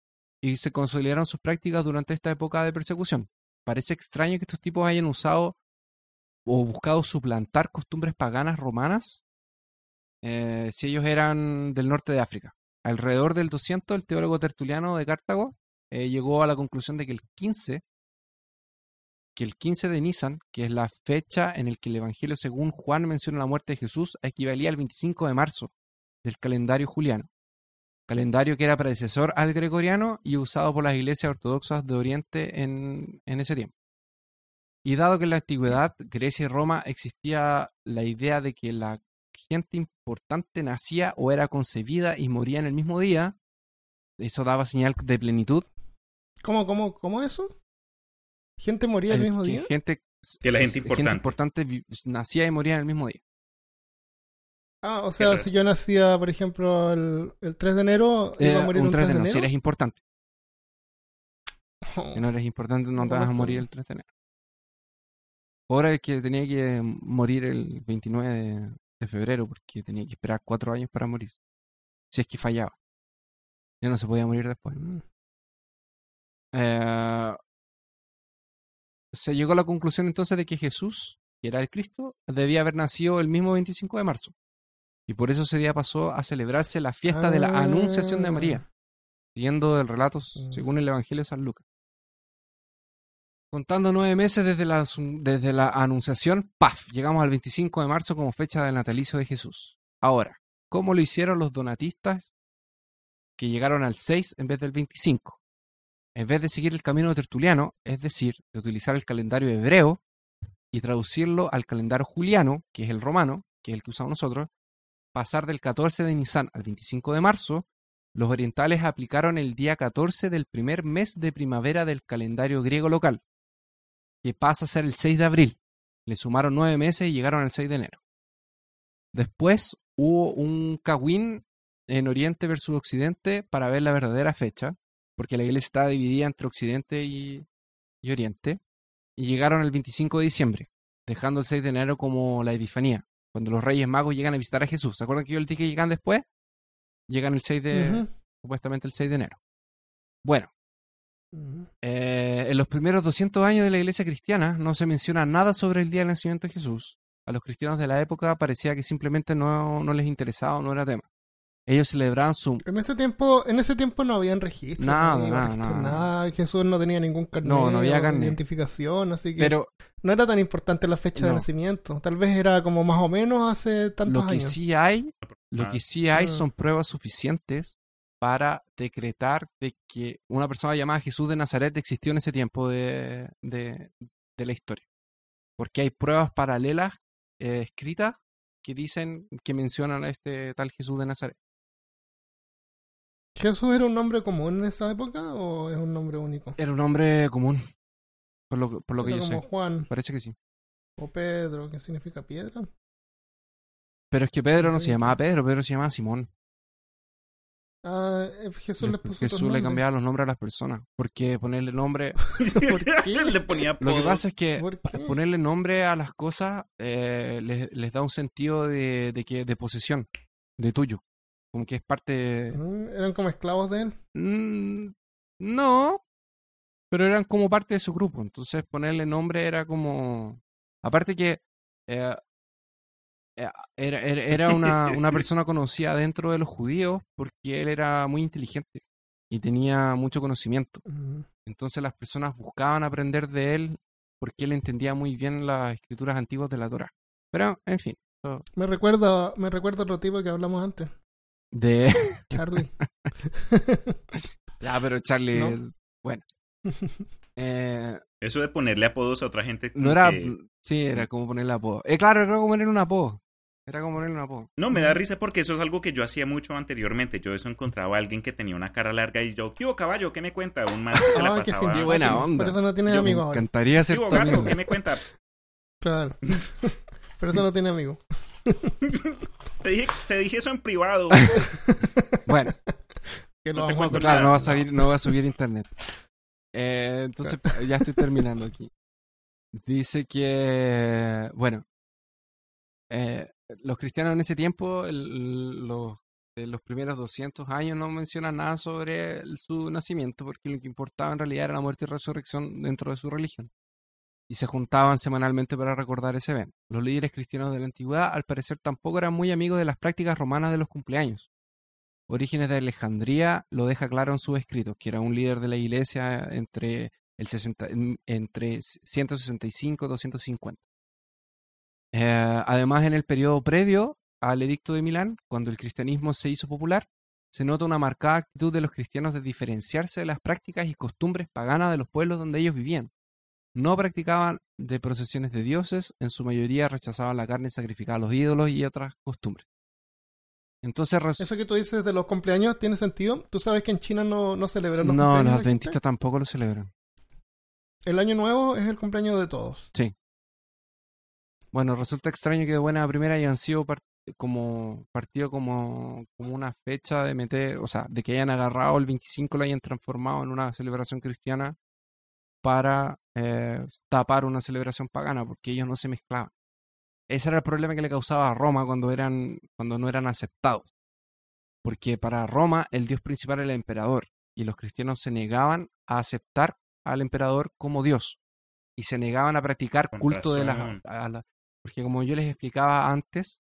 y se consolidaron sus prácticas durante esta época de persecución. Parece extraño que estos tipos hayan usado o buscado suplantar costumbres paganas romanas eh, si ellos eran del norte de África. Alrededor del 200, el teólogo tertuliano de Cartago eh, llegó a la conclusión de que el 15, que el 15 de Nisan, que es la fecha en el que el Evangelio según Juan menciona la muerte de Jesús, equivalía al 25 de marzo del calendario juliano, calendario que era predecesor al gregoriano y usado por las iglesias ortodoxas de Oriente en, en ese tiempo. Y dado que en la antigüedad, Grecia y Roma existía la idea de que la gente importante nacía o era concebida y moría en el mismo día, eso daba señal de plenitud. ¿Cómo, cómo, cómo eso? ¿Gente moría el, mismo que día? Gente, Que la gente importante. importante vi- nacía y moría en el mismo día. Ah, o sea, si yo nacía, por ejemplo, el, el 3 de enero, iba a Eh, morir un un 3 3 de enero. Si eres importante. Oh, Si no eres importante, no te vas a morir el 3 de enero. Ahora el que tenía que morir el 29 de, de febrero porque tenía que esperar cuatro años para morir. Si es que fallaba. Ya no se podía morir después. Mm. Eh, se llegó a la conclusión entonces de que Jesús, que era el Cristo, debía haber nacido el mismo 25 de marzo. Y por eso ese día pasó a celebrarse la fiesta de la Ah. Anunciación de María, siguiendo el relato Mm. según el Evangelio de San Lucas. Contando nueve meses desde la, asun- desde la Anunciación, ¡paf! Llegamos al 25 de marzo como fecha del natalicio de Jesús. Ahora, ¿cómo lo hicieron los donatistas que llegaron al 6 en vez del 25? en vez de seguir el camino tertuliano, es decir, de utilizar el calendario hebreo y traducirlo al calendario juliano, que es el romano, que es el que usamos nosotros, pasar del 14 de Nisan al 25 de marzo, los orientales aplicaron el día 14 del primer mes de primavera del calendario griego local, que pasa a ser el 6 de abril. Le sumaron nueve meses y llegaron al 6 de enero. Después hubo un cagüín en Oriente versus Occidente para ver la verdadera fecha, porque la iglesia estaba dividida entre Occidente y, y Oriente, y llegaron el 25 de diciembre, dejando el 6 de enero como la Epifanía, cuando los Reyes Magos llegan a visitar a Jesús. ¿Se acuerdan que yo les dije que llegan después? Llegan el 6 de, supuestamente el 6 de enero. Bueno, eh, en los primeros 200 años de la iglesia cristiana no se menciona nada sobre el día del nacimiento de Jesús. A los cristianos de la época parecía que simplemente no, no les interesaba o no era tema. Ellos celebraban su... En ese tiempo, en ese tiempo no habían registro. Nada, no nada, registro, nada, nada. Jesús no tenía ningún carnet No, no había carnet. identificación, así que Pero no era tan importante la fecha de nacimiento. Tal vez era como más o menos hace tantos lo que años. sí hay, lo que sí hay Ah. son pruebas suficientes para decretar de que una persona llamada Jesús de Nazaret existió en ese tiempo de, de- de la historia. Porque hay pruebas paralelas eh, escritas que dicen, que mencionan a este tal Jesús de Nazaret. ¿Jesús era un nombre común en esa época o es un nombre único? Era un hombre común, por lo, que- por lo que Era yo como sé. Juan Parece que sí. o Pedro, ¿qué significa piedra? Pero es que Pedro no se llamaba Pedro, Pedro se llamaba Simón. Ah, eh, Jesús le puso Jesús le cambiaba los nombres a las personas. Porque ponerle nombre. ¿Por qué? Le ponía Lo que pasa es que ponerle nombre a las cosas eh, les, les da un sentido de, de que de posesión, de tuyo. Como que es parte. Mm, Eran como esclavos de él. Mm, no, pero eran como parte de su grupo. Entonces ponerle nombre era como. Aparte que eh, eh, era, era, era una, una persona conocida dentro de los judíos porque él era muy inteligente y tenía mucho conocimiento. Mm. Entonces las personas buscaban aprender de él porque él entendía muy bien las escrituras antiguas de la Torah. Pero, en fin, Me recuerda, me recuerda otro tipo que hablamos antes, de... Charlie. ya, pero Charlie, ¿No? bueno. Eh, Eso de ponerle apodos a otra gente. no era... que- Sí, era como ponerle apodo. Eh, claro, era como ponerle un apodo. Era como ponerle un apodo. No, me da risa porque eso es algo que yo hacía mucho anteriormente. Yo eso encontraba a alguien que tenía una cara larga y yo, ¿qué hubo, caballo? ¿Qué me cuenta? Un man que se la qué pasaba. Qué buena onda. Por eso no tienes Yo- amigos Me encantaría ¿Qué ser hubo, tu gato? amigo. ¿Qué me cuenta? Claro. Por eso no tiene amigos. Te dije, te dije eso en privado. Bueno, Que lo No vamos a claro, nada. no va a subir, no va a subir internet. Eh, entonces, ya estoy terminando aquí. Dice que, bueno, eh, los cristianos en ese tiempo, el- los, de los primeros 200 años, no mencionan nada sobre el- su nacimiento, porque lo que importaba en realidad era la muerte y resurrección dentro de su religión. Y se juntaban semanalmente para recordar ese evento. Los líderes cristianos de la antigüedad, al parecer, tampoco eran muy amigos de las prácticas romanas de los cumpleaños. Orígenes de Alejandría lo deja claro en sus escritos, que era un líder de la iglesia entre, el 60, en- entre 165 y 250. Eh, además, en el periodo previo al edicto de Milán, cuando el cristianismo se hizo popular, se nota una marcada actitud de los cristianos de diferenciarse de las prácticas y costumbres paganas de los pueblos donde ellos vivían. No practicaban de procesiones de dioses, en su mayoría rechazaban la carne sacrificada a los ídolos y otras costumbres. Entonces, Eso que tú dices de los cumpleaños tiene sentido. Tú sabes que en China no, no celebran los no, cumpleaños. los la gente? adventistas tampoco lo celebran. El año nuevo es el cumpleaños de todos. Bueno, resulta extraño que de buena primera hayan sido par- como partido como, como una fecha de meter, o sea, de que hayan agarrado el 25 y lo hayan transformado en una celebración cristiana para eh, tapar una celebración pagana, porque ellos no se mezclaban. Ese era el problema que le causaba a Roma cuando eran, cuando no eran aceptados. Porque para Roma el dios principal era el emperador, y los cristianos se negaban a aceptar al emperador como dios, y se negaban a practicar Con culto de razón. las a la- porque como yo les explicaba antes,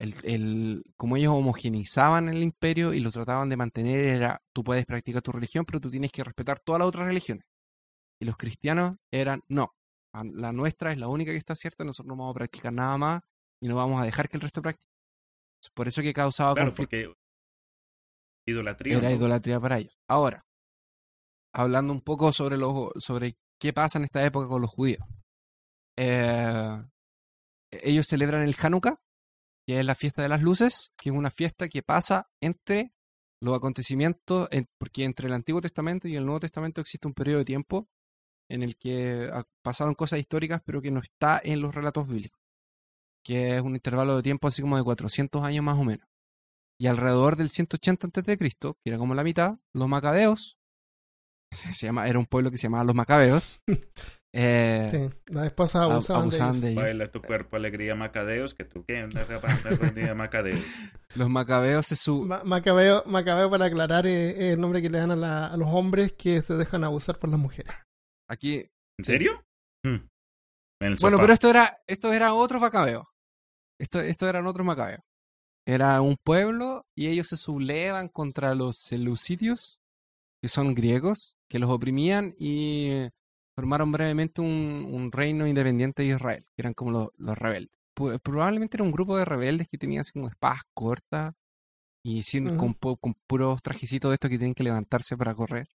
el, el- como ellos homogenizaban el imperio y lo trataban de mantener era, tú puedes practicar tu religión, pero tú tienes que respetar todas las otras religiones. Y los cristianos eran, no, la nuestra es la única que está cierta, nosotros no vamos a practicar nada más y no vamos a dejar que el resto practique. Por eso que causaba Claro, conflicto. porque idolatría. Era ¿no? idolatría para ellos. Ahora, hablando un poco sobre, los, sobre qué pasa en esta época con los judíos. Eh, ellos celebran el Hanukkah, que es la fiesta de las luces, que es una fiesta que pasa entre los acontecimientos, en- porque entre el Antiguo Testamento y el Nuevo Testamento existe un periodo de tiempo en el que pasaron cosas históricas, pero que no está en los relatos bíblicos, que es un intervalo de tiempo así como de 400 años más o menos. Y alrededor del 180 a.C., que era como la mitad, los macabeos, se llama, era un pueblo que se llamaba los macabeos, eh, Sí, las esposas ab- abusaban, abusaban de ellos. de ellos. Baila tu cuerpo, alegría, macadeos, que tú qué, alegría, macadeos. Los macabeos es su... Ma- Macabeo, Macabeo, para aclarar, es, es el nombre que le dan a, la- a los hombres que se dejan abusar por las mujeres. Aquí, ¿En serio? Mm. En el Bueno, sofá. pero esto era, esto era otro macabeo. Esto, esto eran otros macabeos. Era un pueblo y ellos se sublevan contra los seleucidios, que son griegos, que los oprimían y formaron brevemente un, un reino independiente de Israel, que eran como los, los rebeldes. Probablemente era un grupo de rebeldes que tenían así como espadas cortas y sin, con puros trajecitos de estos que tienen que levantarse para correr.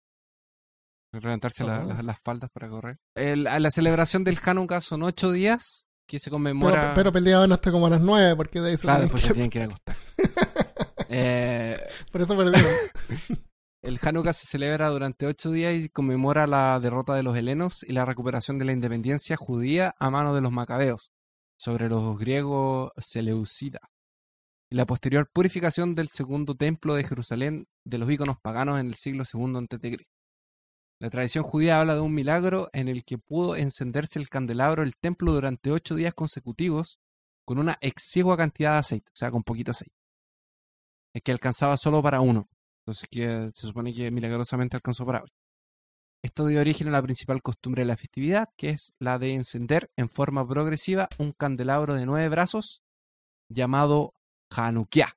Levantarse la- la- las faldas para correr. El- a la celebración del Hanukkah son ocho días que se Pero, conmemora. pero peleaban hasta como a las nueve, porque de ahí se claro, después se que- tienen que ir a acostar. Eh, Por eso perdieron. el Hanukkah se celebra durante ocho días y conmemora la derrota de los helenos y la recuperación de la independencia judía a mano de los macabeos sobre los griegos seleucidas y la posterior purificación del segundo templo de Jerusalén de los íconos paganos en el siglo II a.C. La tradición judía habla de un milagro en el que pudo encenderse el candelabro del templo durante ocho días consecutivos con una exigua cantidad de aceite, o sea, con poquito aceite. Es que alcanzaba solo para uno. Entonces que se supone que milagrosamente alcanzó para hoy. Esto dio origen a la principal costumbre de la festividad, que es la de encender en forma progresiva un candelabro de nueve brazos llamado Hanukkah,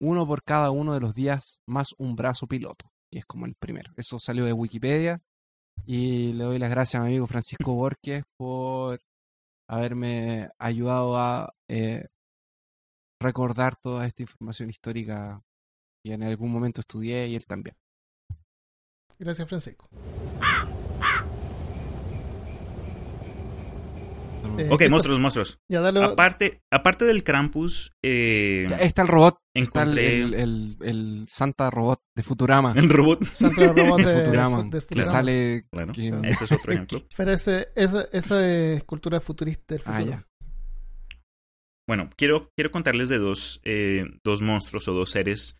uno por cada uno de los días más un brazo piloto, es como el primero. Eso salió de Wikipedia y le doy las gracias a mi amigo Francisco Borges por haberme ayudado a eh, recordar toda esta información histórica que en algún momento estudié y él también. Gracias, Francisco. Eh, Ok, monstruos, monstruos. Ya dale. Aparte, aparte del Krampus, eh, Ya Está el robot, está el, encontré el- el- el Santa Robot de Futurama, el robot. Santa Robot de de, Futurama, de que Futurama. sale... Bueno, que- ese es otro ejemplo. Pero ese, esa, esa es cultura futurista del Ah, ya. Bueno, quiero, quiero contarles de dos, eh, dos monstruos o dos seres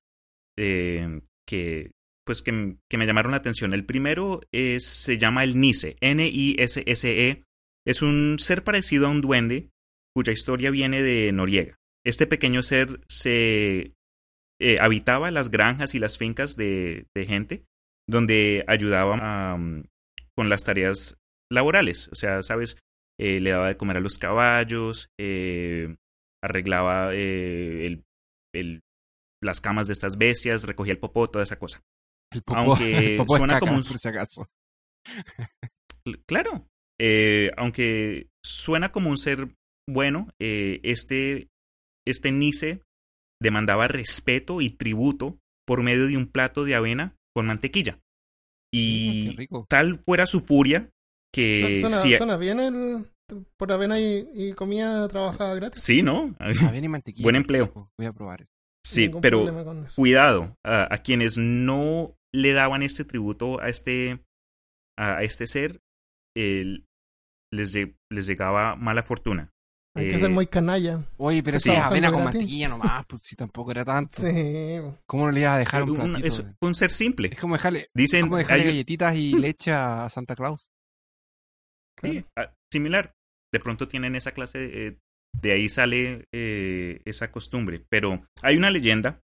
eh, que, pues que, que me llamaron la atención. El primero es, se llama el Nise, N-I-S-S-E. Es un ser parecido a un duende cuya historia viene de Noriega. Este pequeño ser se eh, habitaba las granjas y las fincas de, de gente donde ayudaba mm, con las tareas laborales. O sea, ¿sabes? Eh, le daba de comer a los caballos, eh, arreglaba eh, el, el- las camas de estas bestias, recogía el popó, toda esa cosa. El popó, Aunque el popó es suena caca, como un- por si acaso. Cl- Claro, eh, aunque suena como un ser bueno, eh, este, este Nice demandaba respeto y tributo por medio de un plato de avena con mantequilla. Y tal fuera su furia que Suena, si- suena bien el por avena y, y comida trabajada gratis. sí, ¿no? Avena y mantequilla. Buen empleo. Voy a probar eso. Sí, Ningún pero cuidado a, a quienes no le daban este tributo a este a este ser les, les llegaba mala fortuna Hay que eh, ser muy canalla. Oye, pero ¿Estás si avena con gratis? mantequilla nomás, pues si tampoco era tanto. Sí. ¿Cómo no le ibas a dejar un un, platito? es un ser simple Es como dejarle, dicen como dejarle hay- galletitas y leche a Santa Claus. sí, similar de pronto tienen esa clase eh, de ahí sale eh, esa costumbre pero hay una leyenda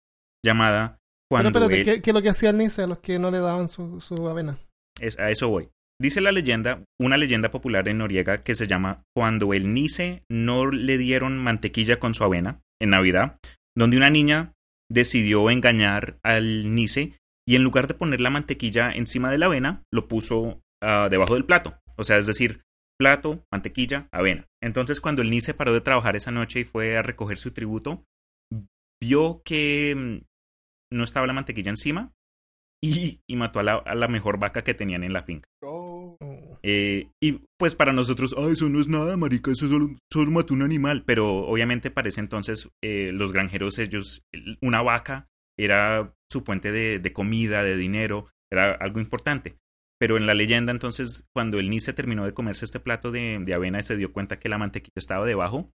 llamada Pero cuando espérate, él- ¿qué, qué es lo que hacía el Nice a los que no le daban su, su avena? Es- a eso voy. Dice la leyenda, una leyenda popular en Noriega que se llama Cuando el Nice no le dieron mantequilla con su avena en Navidad, donde una niña decidió engañar al Nice y en lugar de poner la mantequilla encima de la avena, lo puso ah, debajo del plato. O sea, es decir, plato, mantequilla, avena. Entonces, cuando el Nice paró de trabajar esa noche y fue a recoger su tributo, vio que mm, no estaba la mantequilla encima y, mató a la, a la mejor vaca que tenían en la finca. Oh. Eh, y pues para nosotros, ah, eso no es nada, marica, eso solo, solo mató un animal. Pero obviamente para ese entonces eh, los granjeros, ellos, el- una vaca era su fuente de, de comida, de dinero, era algo importante. Pero en la leyenda entonces, cuando el Nice terminó de comerse este plato de, de avena y se dio cuenta que la mantequilla estaba debajo,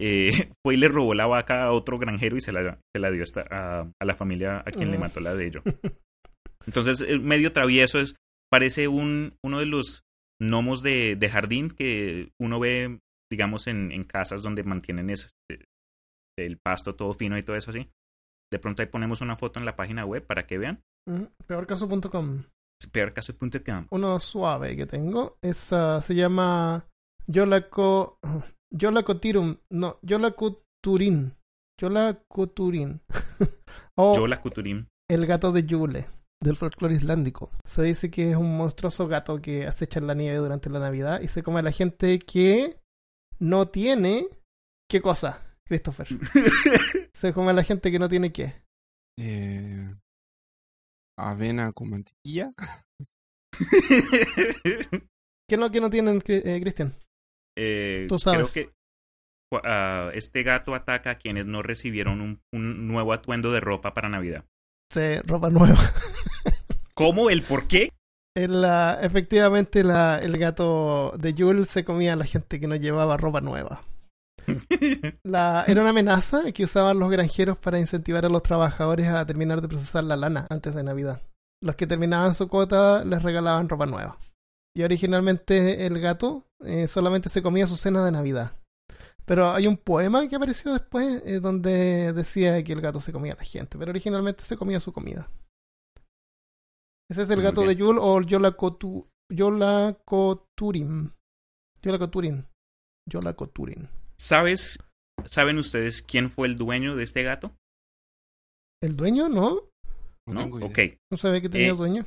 eh, fue y le robó la vaca a otro granjero y se la, se la dio hasta a, a la familia a quien le mató la de ellos. Entonces, el medio travieso es, parece un, uno de los gnomos de, de jardín que uno ve, digamos, en, en casas donde mantienen ese, el pasto todo fino y todo eso así. De pronto ahí ponemos una foto en la página web para que vean. Peorcaso.com. Peorcaso.com. Uno suave que tengo. Esa se llama Yolaco. Yolacotirum. No, o Yola Kuturim. el gato de Yule, del folclore islandico. Se dice que es un monstruoso gato que acecha en la nieve durante la Navidad y se come a la gente que no tiene. ¿Qué cosa, Christopher? Se come a la gente que no tiene qué. Eh, avena con mantequilla. ¿Qué no, qué no tienen, eh, Cristian? Eh, Tú sabes. Creo que ah, este gato ataca a quienes no recibieron un, un nuevo atuendo de ropa para Navidad. Sí, ropa nueva. ¿Cómo? ¿El por qué? El, efectivamente, la, el gato de Yule se comía a la gente que no llevaba ropa nueva. La, era una amenaza que usaban los granjeros para incentivar a los trabajadores a terminar de procesar la lana antes de Navidad. Los que terminaban su cuota les regalaban ropa nueva. Y originalmente el gato eh, solamente se comía su cena de Navidad. Pero hay un poema que apareció después eh, donde decía que el gato se comía a la gente, pero originalmente se comía su comida. Ese es el gato de. Yule o el Yolacotu, Yolacoturin. Yolacoturin. Yolacoturin. ¿Sabes, ¿Saben ustedes quién fue el dueño de este gato? ¿El dueño? No. No. Ok. No sabía que tenía Eh, dueño.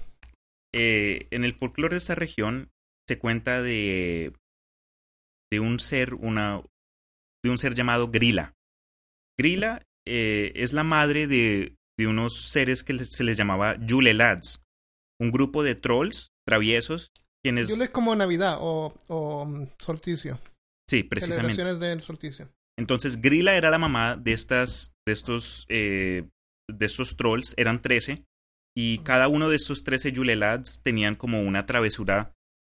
Eh, en el folclore de esta región se cuenta de, de un ser, una, de un ser llamado Grilla. Grilla eh, es la madre de, de unos seres que se les llamaba Yule Lads, un grupo de trolls traviesos quienes... Yule es como Navidad o, o mm, solsticio. sí, precisamente. Celebraciones del solsticio. Entonces, Grilla era la mamá de estas, de estos, eh, de estos trolls, eran 13, y cada uno de estos 13 Yulelads tenían como una travesura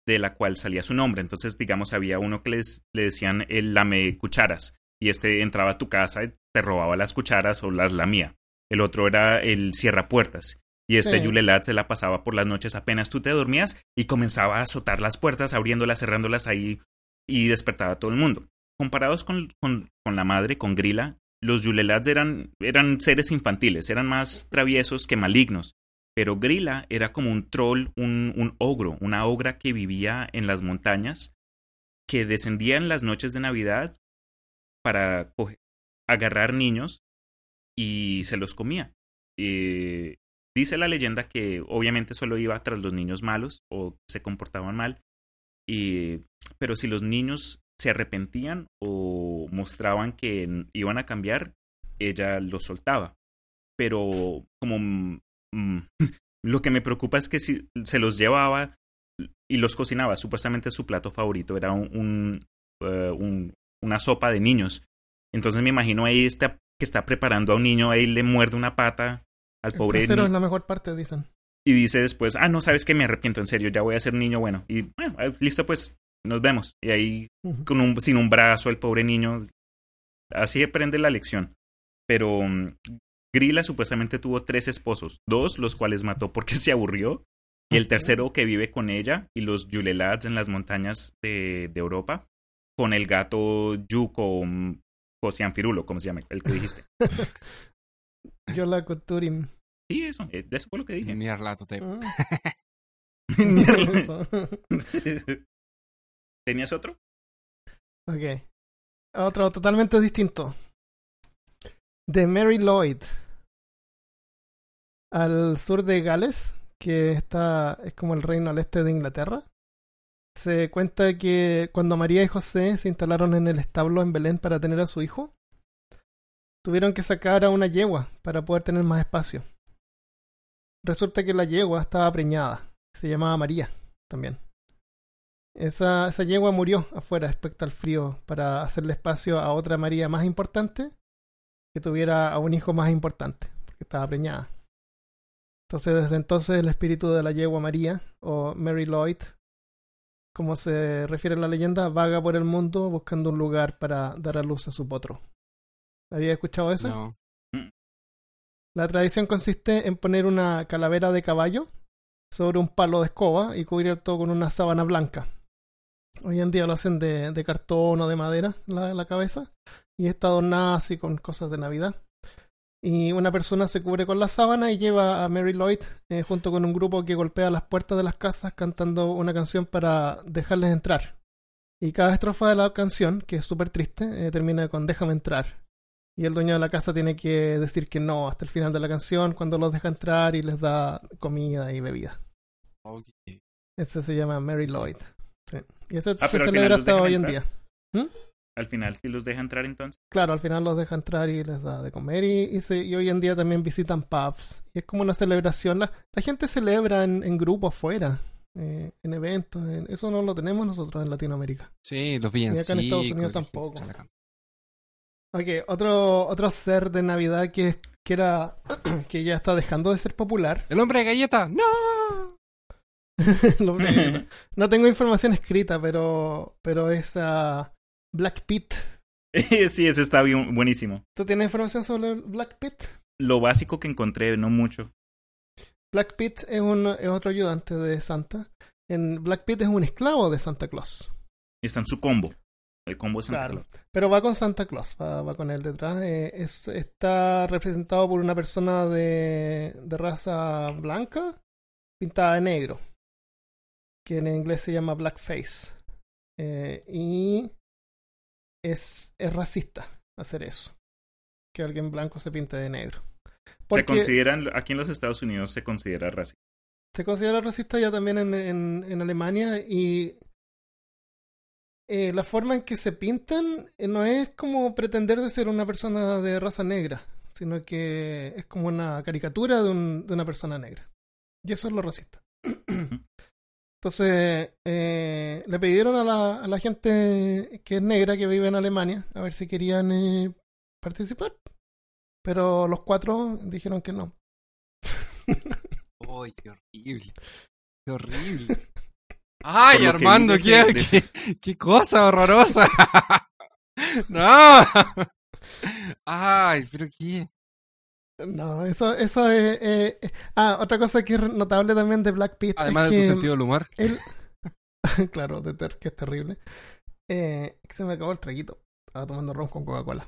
de la cual salía su nombre. Entonces, digamos, había uno que les, le decían el lame cucharas, y este entraba a tu casa y te robaba las cucharas o las lamía. El otro era el cierra puertas. Y este Sí. Yulelad se la pasaba por las noches apenas tú te dormías y comenzaba a azotar las puertas, abriéndolas, cerrándolas ahí y despertaba a todo el mundo comparados con, con, con la madre, con Grilla, los Yulelads eran, eran seres infantiles, eran más traviesos que malignos. Pero Grilla era como un troll, un, ogro, una ogra que vivía en las montañas, que descendía en las noches de Navidad para agarrar niños y se los comía. Eh, dice la leyenda que obviamente solo iba tras los niños malos o se comportaban mal, y, pero si los niños se arrepentían o mostraban que iban a cambiar, ella los soltaba. Pero como mm, mm, lo que me preocupa es que si se los llevaba y los cocinaba, supuestamente su plato favorito era un, un, eh, un- una sopa de niños. Entonces me imagino ahí está, que está preparando a un niño, ahí le muerde una pata al El pobre trasero ni- es la mejor parte, dicen. y dice después, ah, no, sabes que me arrepiento, en serio, ya voy a ser niño bueno. Y bueno, eh, listo, pues, nos vemos. Y ahí, con un, sin un brazo, el pobre niño, así aprende la lección. Pero Grilla supuestamente tuvo tres esposos, dos los cuales mató porque se aburrió, y el tercero que vive con ella y los Yulelads en las montañas de, de Europa, con el gato Yuko Cosianfirulo, como se llama, el que dijiste. Yolacoturin. Sí, eso, eh, eso fue lo que dije. Eso. ¿Tenías otro? Ok. Otro totalmente distinto. De Mary Lloyd. Al sur de Gales, que está, es como el reino al este de Inglaterra. Se cuenta que cuando María y José se instalaron en el establo en Belén para tener a su hijo, tuvieron que sacar a una yegua para poder tener más espacio. Resulta que la yegua estaba preñada. Se llamaba María también. Esa, esa yegua murió afuera respecto al frío para hacerle espacio a otra María más importante que tuviera a un hijo más importante, porque estaba preñada. Entonces, desde entonces, el espíritu de la yegua María, o Mary Lloyd, como se refiere a la leyenda, vaga por el mundo buscando un lugar para dar a luz a su potro. ¿Había escuchado eso? No. La tradición consiste en poner una calavera de caballo sobre un palo de escoba y cubrir todo con una sábana blanca. Hoy en día lo hacen de, de cartón o de madera la, la cabeza y está adornada así con cosas de Navidad. Y una persona se cubre con la sábana y lleva a Mary Lloyd eh, junto con un grupo que golpea las puertas de las casas cantando una canción para dejarles entrar. Y cada estrofa de la canción, que es súper triste, eh, termina con déjame entrar. Y el dueño de la casa tiene que decir que no hasta el final de la canción cuando los deja entrar y les da comida y bebida. Ese se llama Mary Lloyd. Sí. Y ese Ah, se celebra hasta hoy en día. Al final, si los deja entrar entonces. Claro, al final los deja entrar y les da de comer y, y, se- y hoy en día también visitan pubs. Y es como una celebración. La, la gente celebra en, en grupo afuera, eh, en eventos. en- eso no lo tenemos nosotros en Latinoamérica. Sí, los acá en villancicos. Estados Unidos tampoco. Ok, otro, otro ser de Navidad que, que era que ya está dejando de ser popular. ¡El hombre de galleta! ¡No! El hombre de galleta. no tengo información escrita, pero, pero es ah, Black Pit. sí, ese está bien, buenísimo. ¿Tú tienes información sobre Black Pit? Lo básico que encontré, no mucho. Black Pit es, un, es otro ayudante de Santa. En Black Pit es un esclavo de Santa Claus. Está en su combo. El combo de Santa Claro. Claus. Pero va con Santa Claus, va, va con él detrás. Eh, es- está representado por una persona de, de raza blanca pintada de negro. que en inglés se llama blackface. Eh, y es, es racista hacer eso. Que alguien blanco se pinte de negro. Se consideran, aquí en los Estados Unidos se considera racista. se considera racista ya también en, en, en Alemania y eh, la forma en que se pintan eh, no es como pretender de ser una persona de raza negra, sino que es como una caricatura de, un- de una persona negra. Y eso es lo racista. Entonces, eh, le pidieron a la, a la gente que es negra, que vive en Alemania, a ver si querían eh, participar. Pero los cuatro dijeron que no. ¡Ay, qué horrible! ¡Qué horrible! ¡Ay, Por lo que Armando, qué, qué, qué cosa horrorosa! ¡No! ¡Ay, pero qué! No, eso, eso es... eh, eh. Ah, otra cosa que es notable también de Black Pit Además es de tu sentido del humor. él... claro, de ter- que es terrible. Eh, se me acabó el traguito. Estaba tomando ron con Coca-Cola.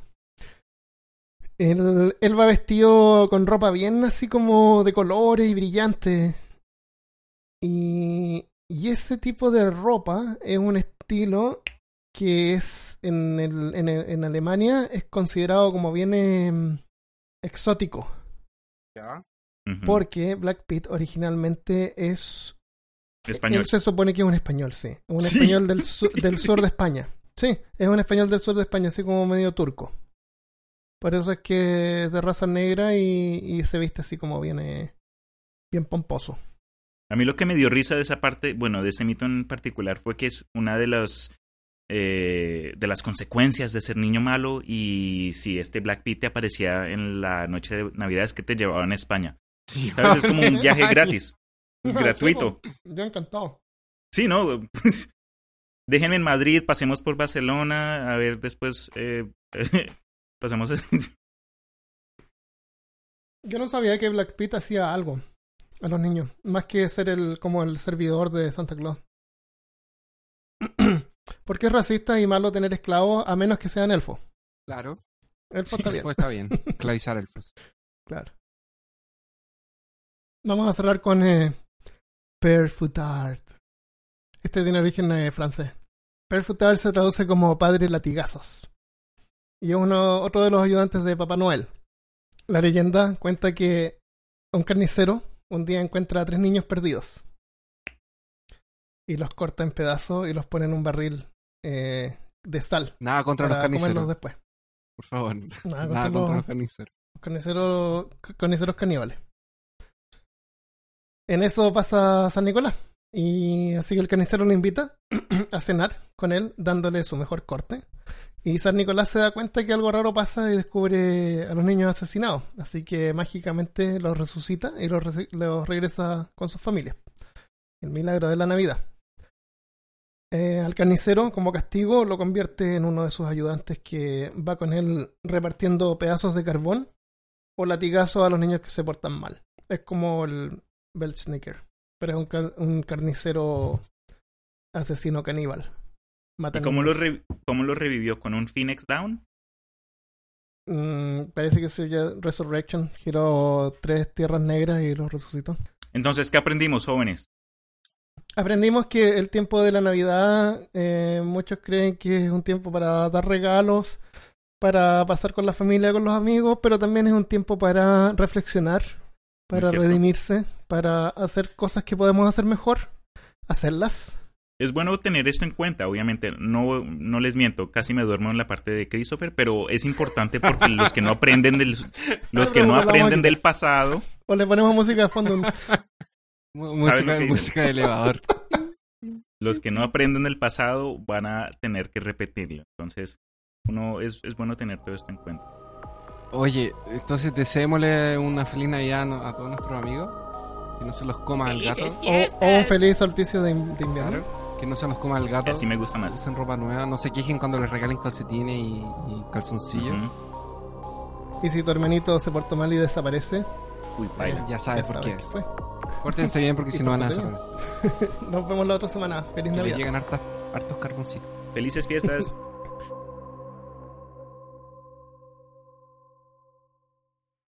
Él, él va vestido con ropa bien así como de colores y brillante. Y, y ese tipo de ropa es un estilo que es en, el, en, el- en Alemania es considerado como bien em, exótico. ¿Ya? Porque Black Pit originalmente es. Español. Él se supone que es un español, sí. Un Sí. español del, su- del sur de España. Sí, es un español del sur de España, así como medio turco. Por eso es que es de raza negra y, y se viste así como bien, eh, bien pomposo. A mí lo que me dio risa de esa parte, bueno, de ese mito en particular, fue que es una de las eh, de las consecuencias de ser niño malo y si este Black Pit te aparecía en la noche de Navidad es que te llevaban a España. ¿Sabes? Es como un viaje gratis, gratuito. Sí, Yo encantado. Sí, ¿no? Déjenme en Madrid, pasemos por Barcelona, a ver después, eh, pasemos... Yo no sabía que Black Pit hacía algo a los niños, más que ser el como el servidor de Santa Claus. Porque es racista y malo tener esclavos a menos que sean elfos. Claro. Elfos está bien. Pues está bien. Esclavizar elfos. Claro. Vamos a cerrar con eh, Père Foutard. Este tiene origen eh, francés. Père Foutard se traduce como padre latigazos. Y es uno, otro de los ayudantes de Papá Noel. La leyenda cuenta que un carnicero un día encuentra a tres niños perdidos. Y los corta en pedazos y los pone en un barril eh, de sal Nada contra los comerlos carniceros. después. Por favor. Nada Nada contra los- los carniceros. Los carniceros, carniceros caníbales. En eso pasa San Nicolás. Y así que el carnicero lo invita a cenar con él, dándole su mejor corte. Y San Nicolás se da cuenta que algo raro pasa y descubre a los niños asesinados. Así que mágicamente los resucita y los, los regresa con sus familias. El milagro de la Navidad. Eh, al carnicero, como castigo, lo convierte en uno de sus ayudantes que va con él repartiendo pedazos de carbón o latigazos a los niños que se portan mal. Es como el Belchnicker, pero es un, ca- un carnicero asesino caníbal. ¿Y cómo lo, cómo revivió? ¿Con un Phoenix Down? Mm, parece que ya Resurrection. Giró tres tierras negras y los resucitó. Entonces, ¿qué aprendimos, jóvenes? Aprendimos que el tiempo de la Navidad, eh, muchos creen que es un tiempo para dar regalos, para pasar con la familia, con los amigos, pero también es un tiempo para reflexionar, para redimirse, para hacer cosas que podemos hacer mejor, hacerlas. Es bueno tener esto en cuenta, obviamente, no, no les miento, casi me duermo en la parte de Christopher, pero es importante porque los que no aprenden del, los que no aprenden del pasado, O le ponemos música de fondo. Música, de elevador. los que no aprenden del pasado van a tener que repetirlo. Entonces, uno es, es bueno tener todo esto en cuenta. Oye, entonces deseémosle una feliz Navidad a todos nuestros amigos. Que no se los coma el gato. o, o un feliz solsticio de, in- de invierno. Claro. Que no se los coma el gato. Así me gusta más. Usen ropa nueva. No se quejen cuando les regalen calcetines y, y calzoncillos. Y si tu hermanito se portó mal y desaparece, Uy, baila. Ya sabes ya por qué. fue. Pórtense bien porque si no van a. Nos vemos la otra semana. Feliz Que Navidad. hartas, hartos carboncitos. Felices fiestas.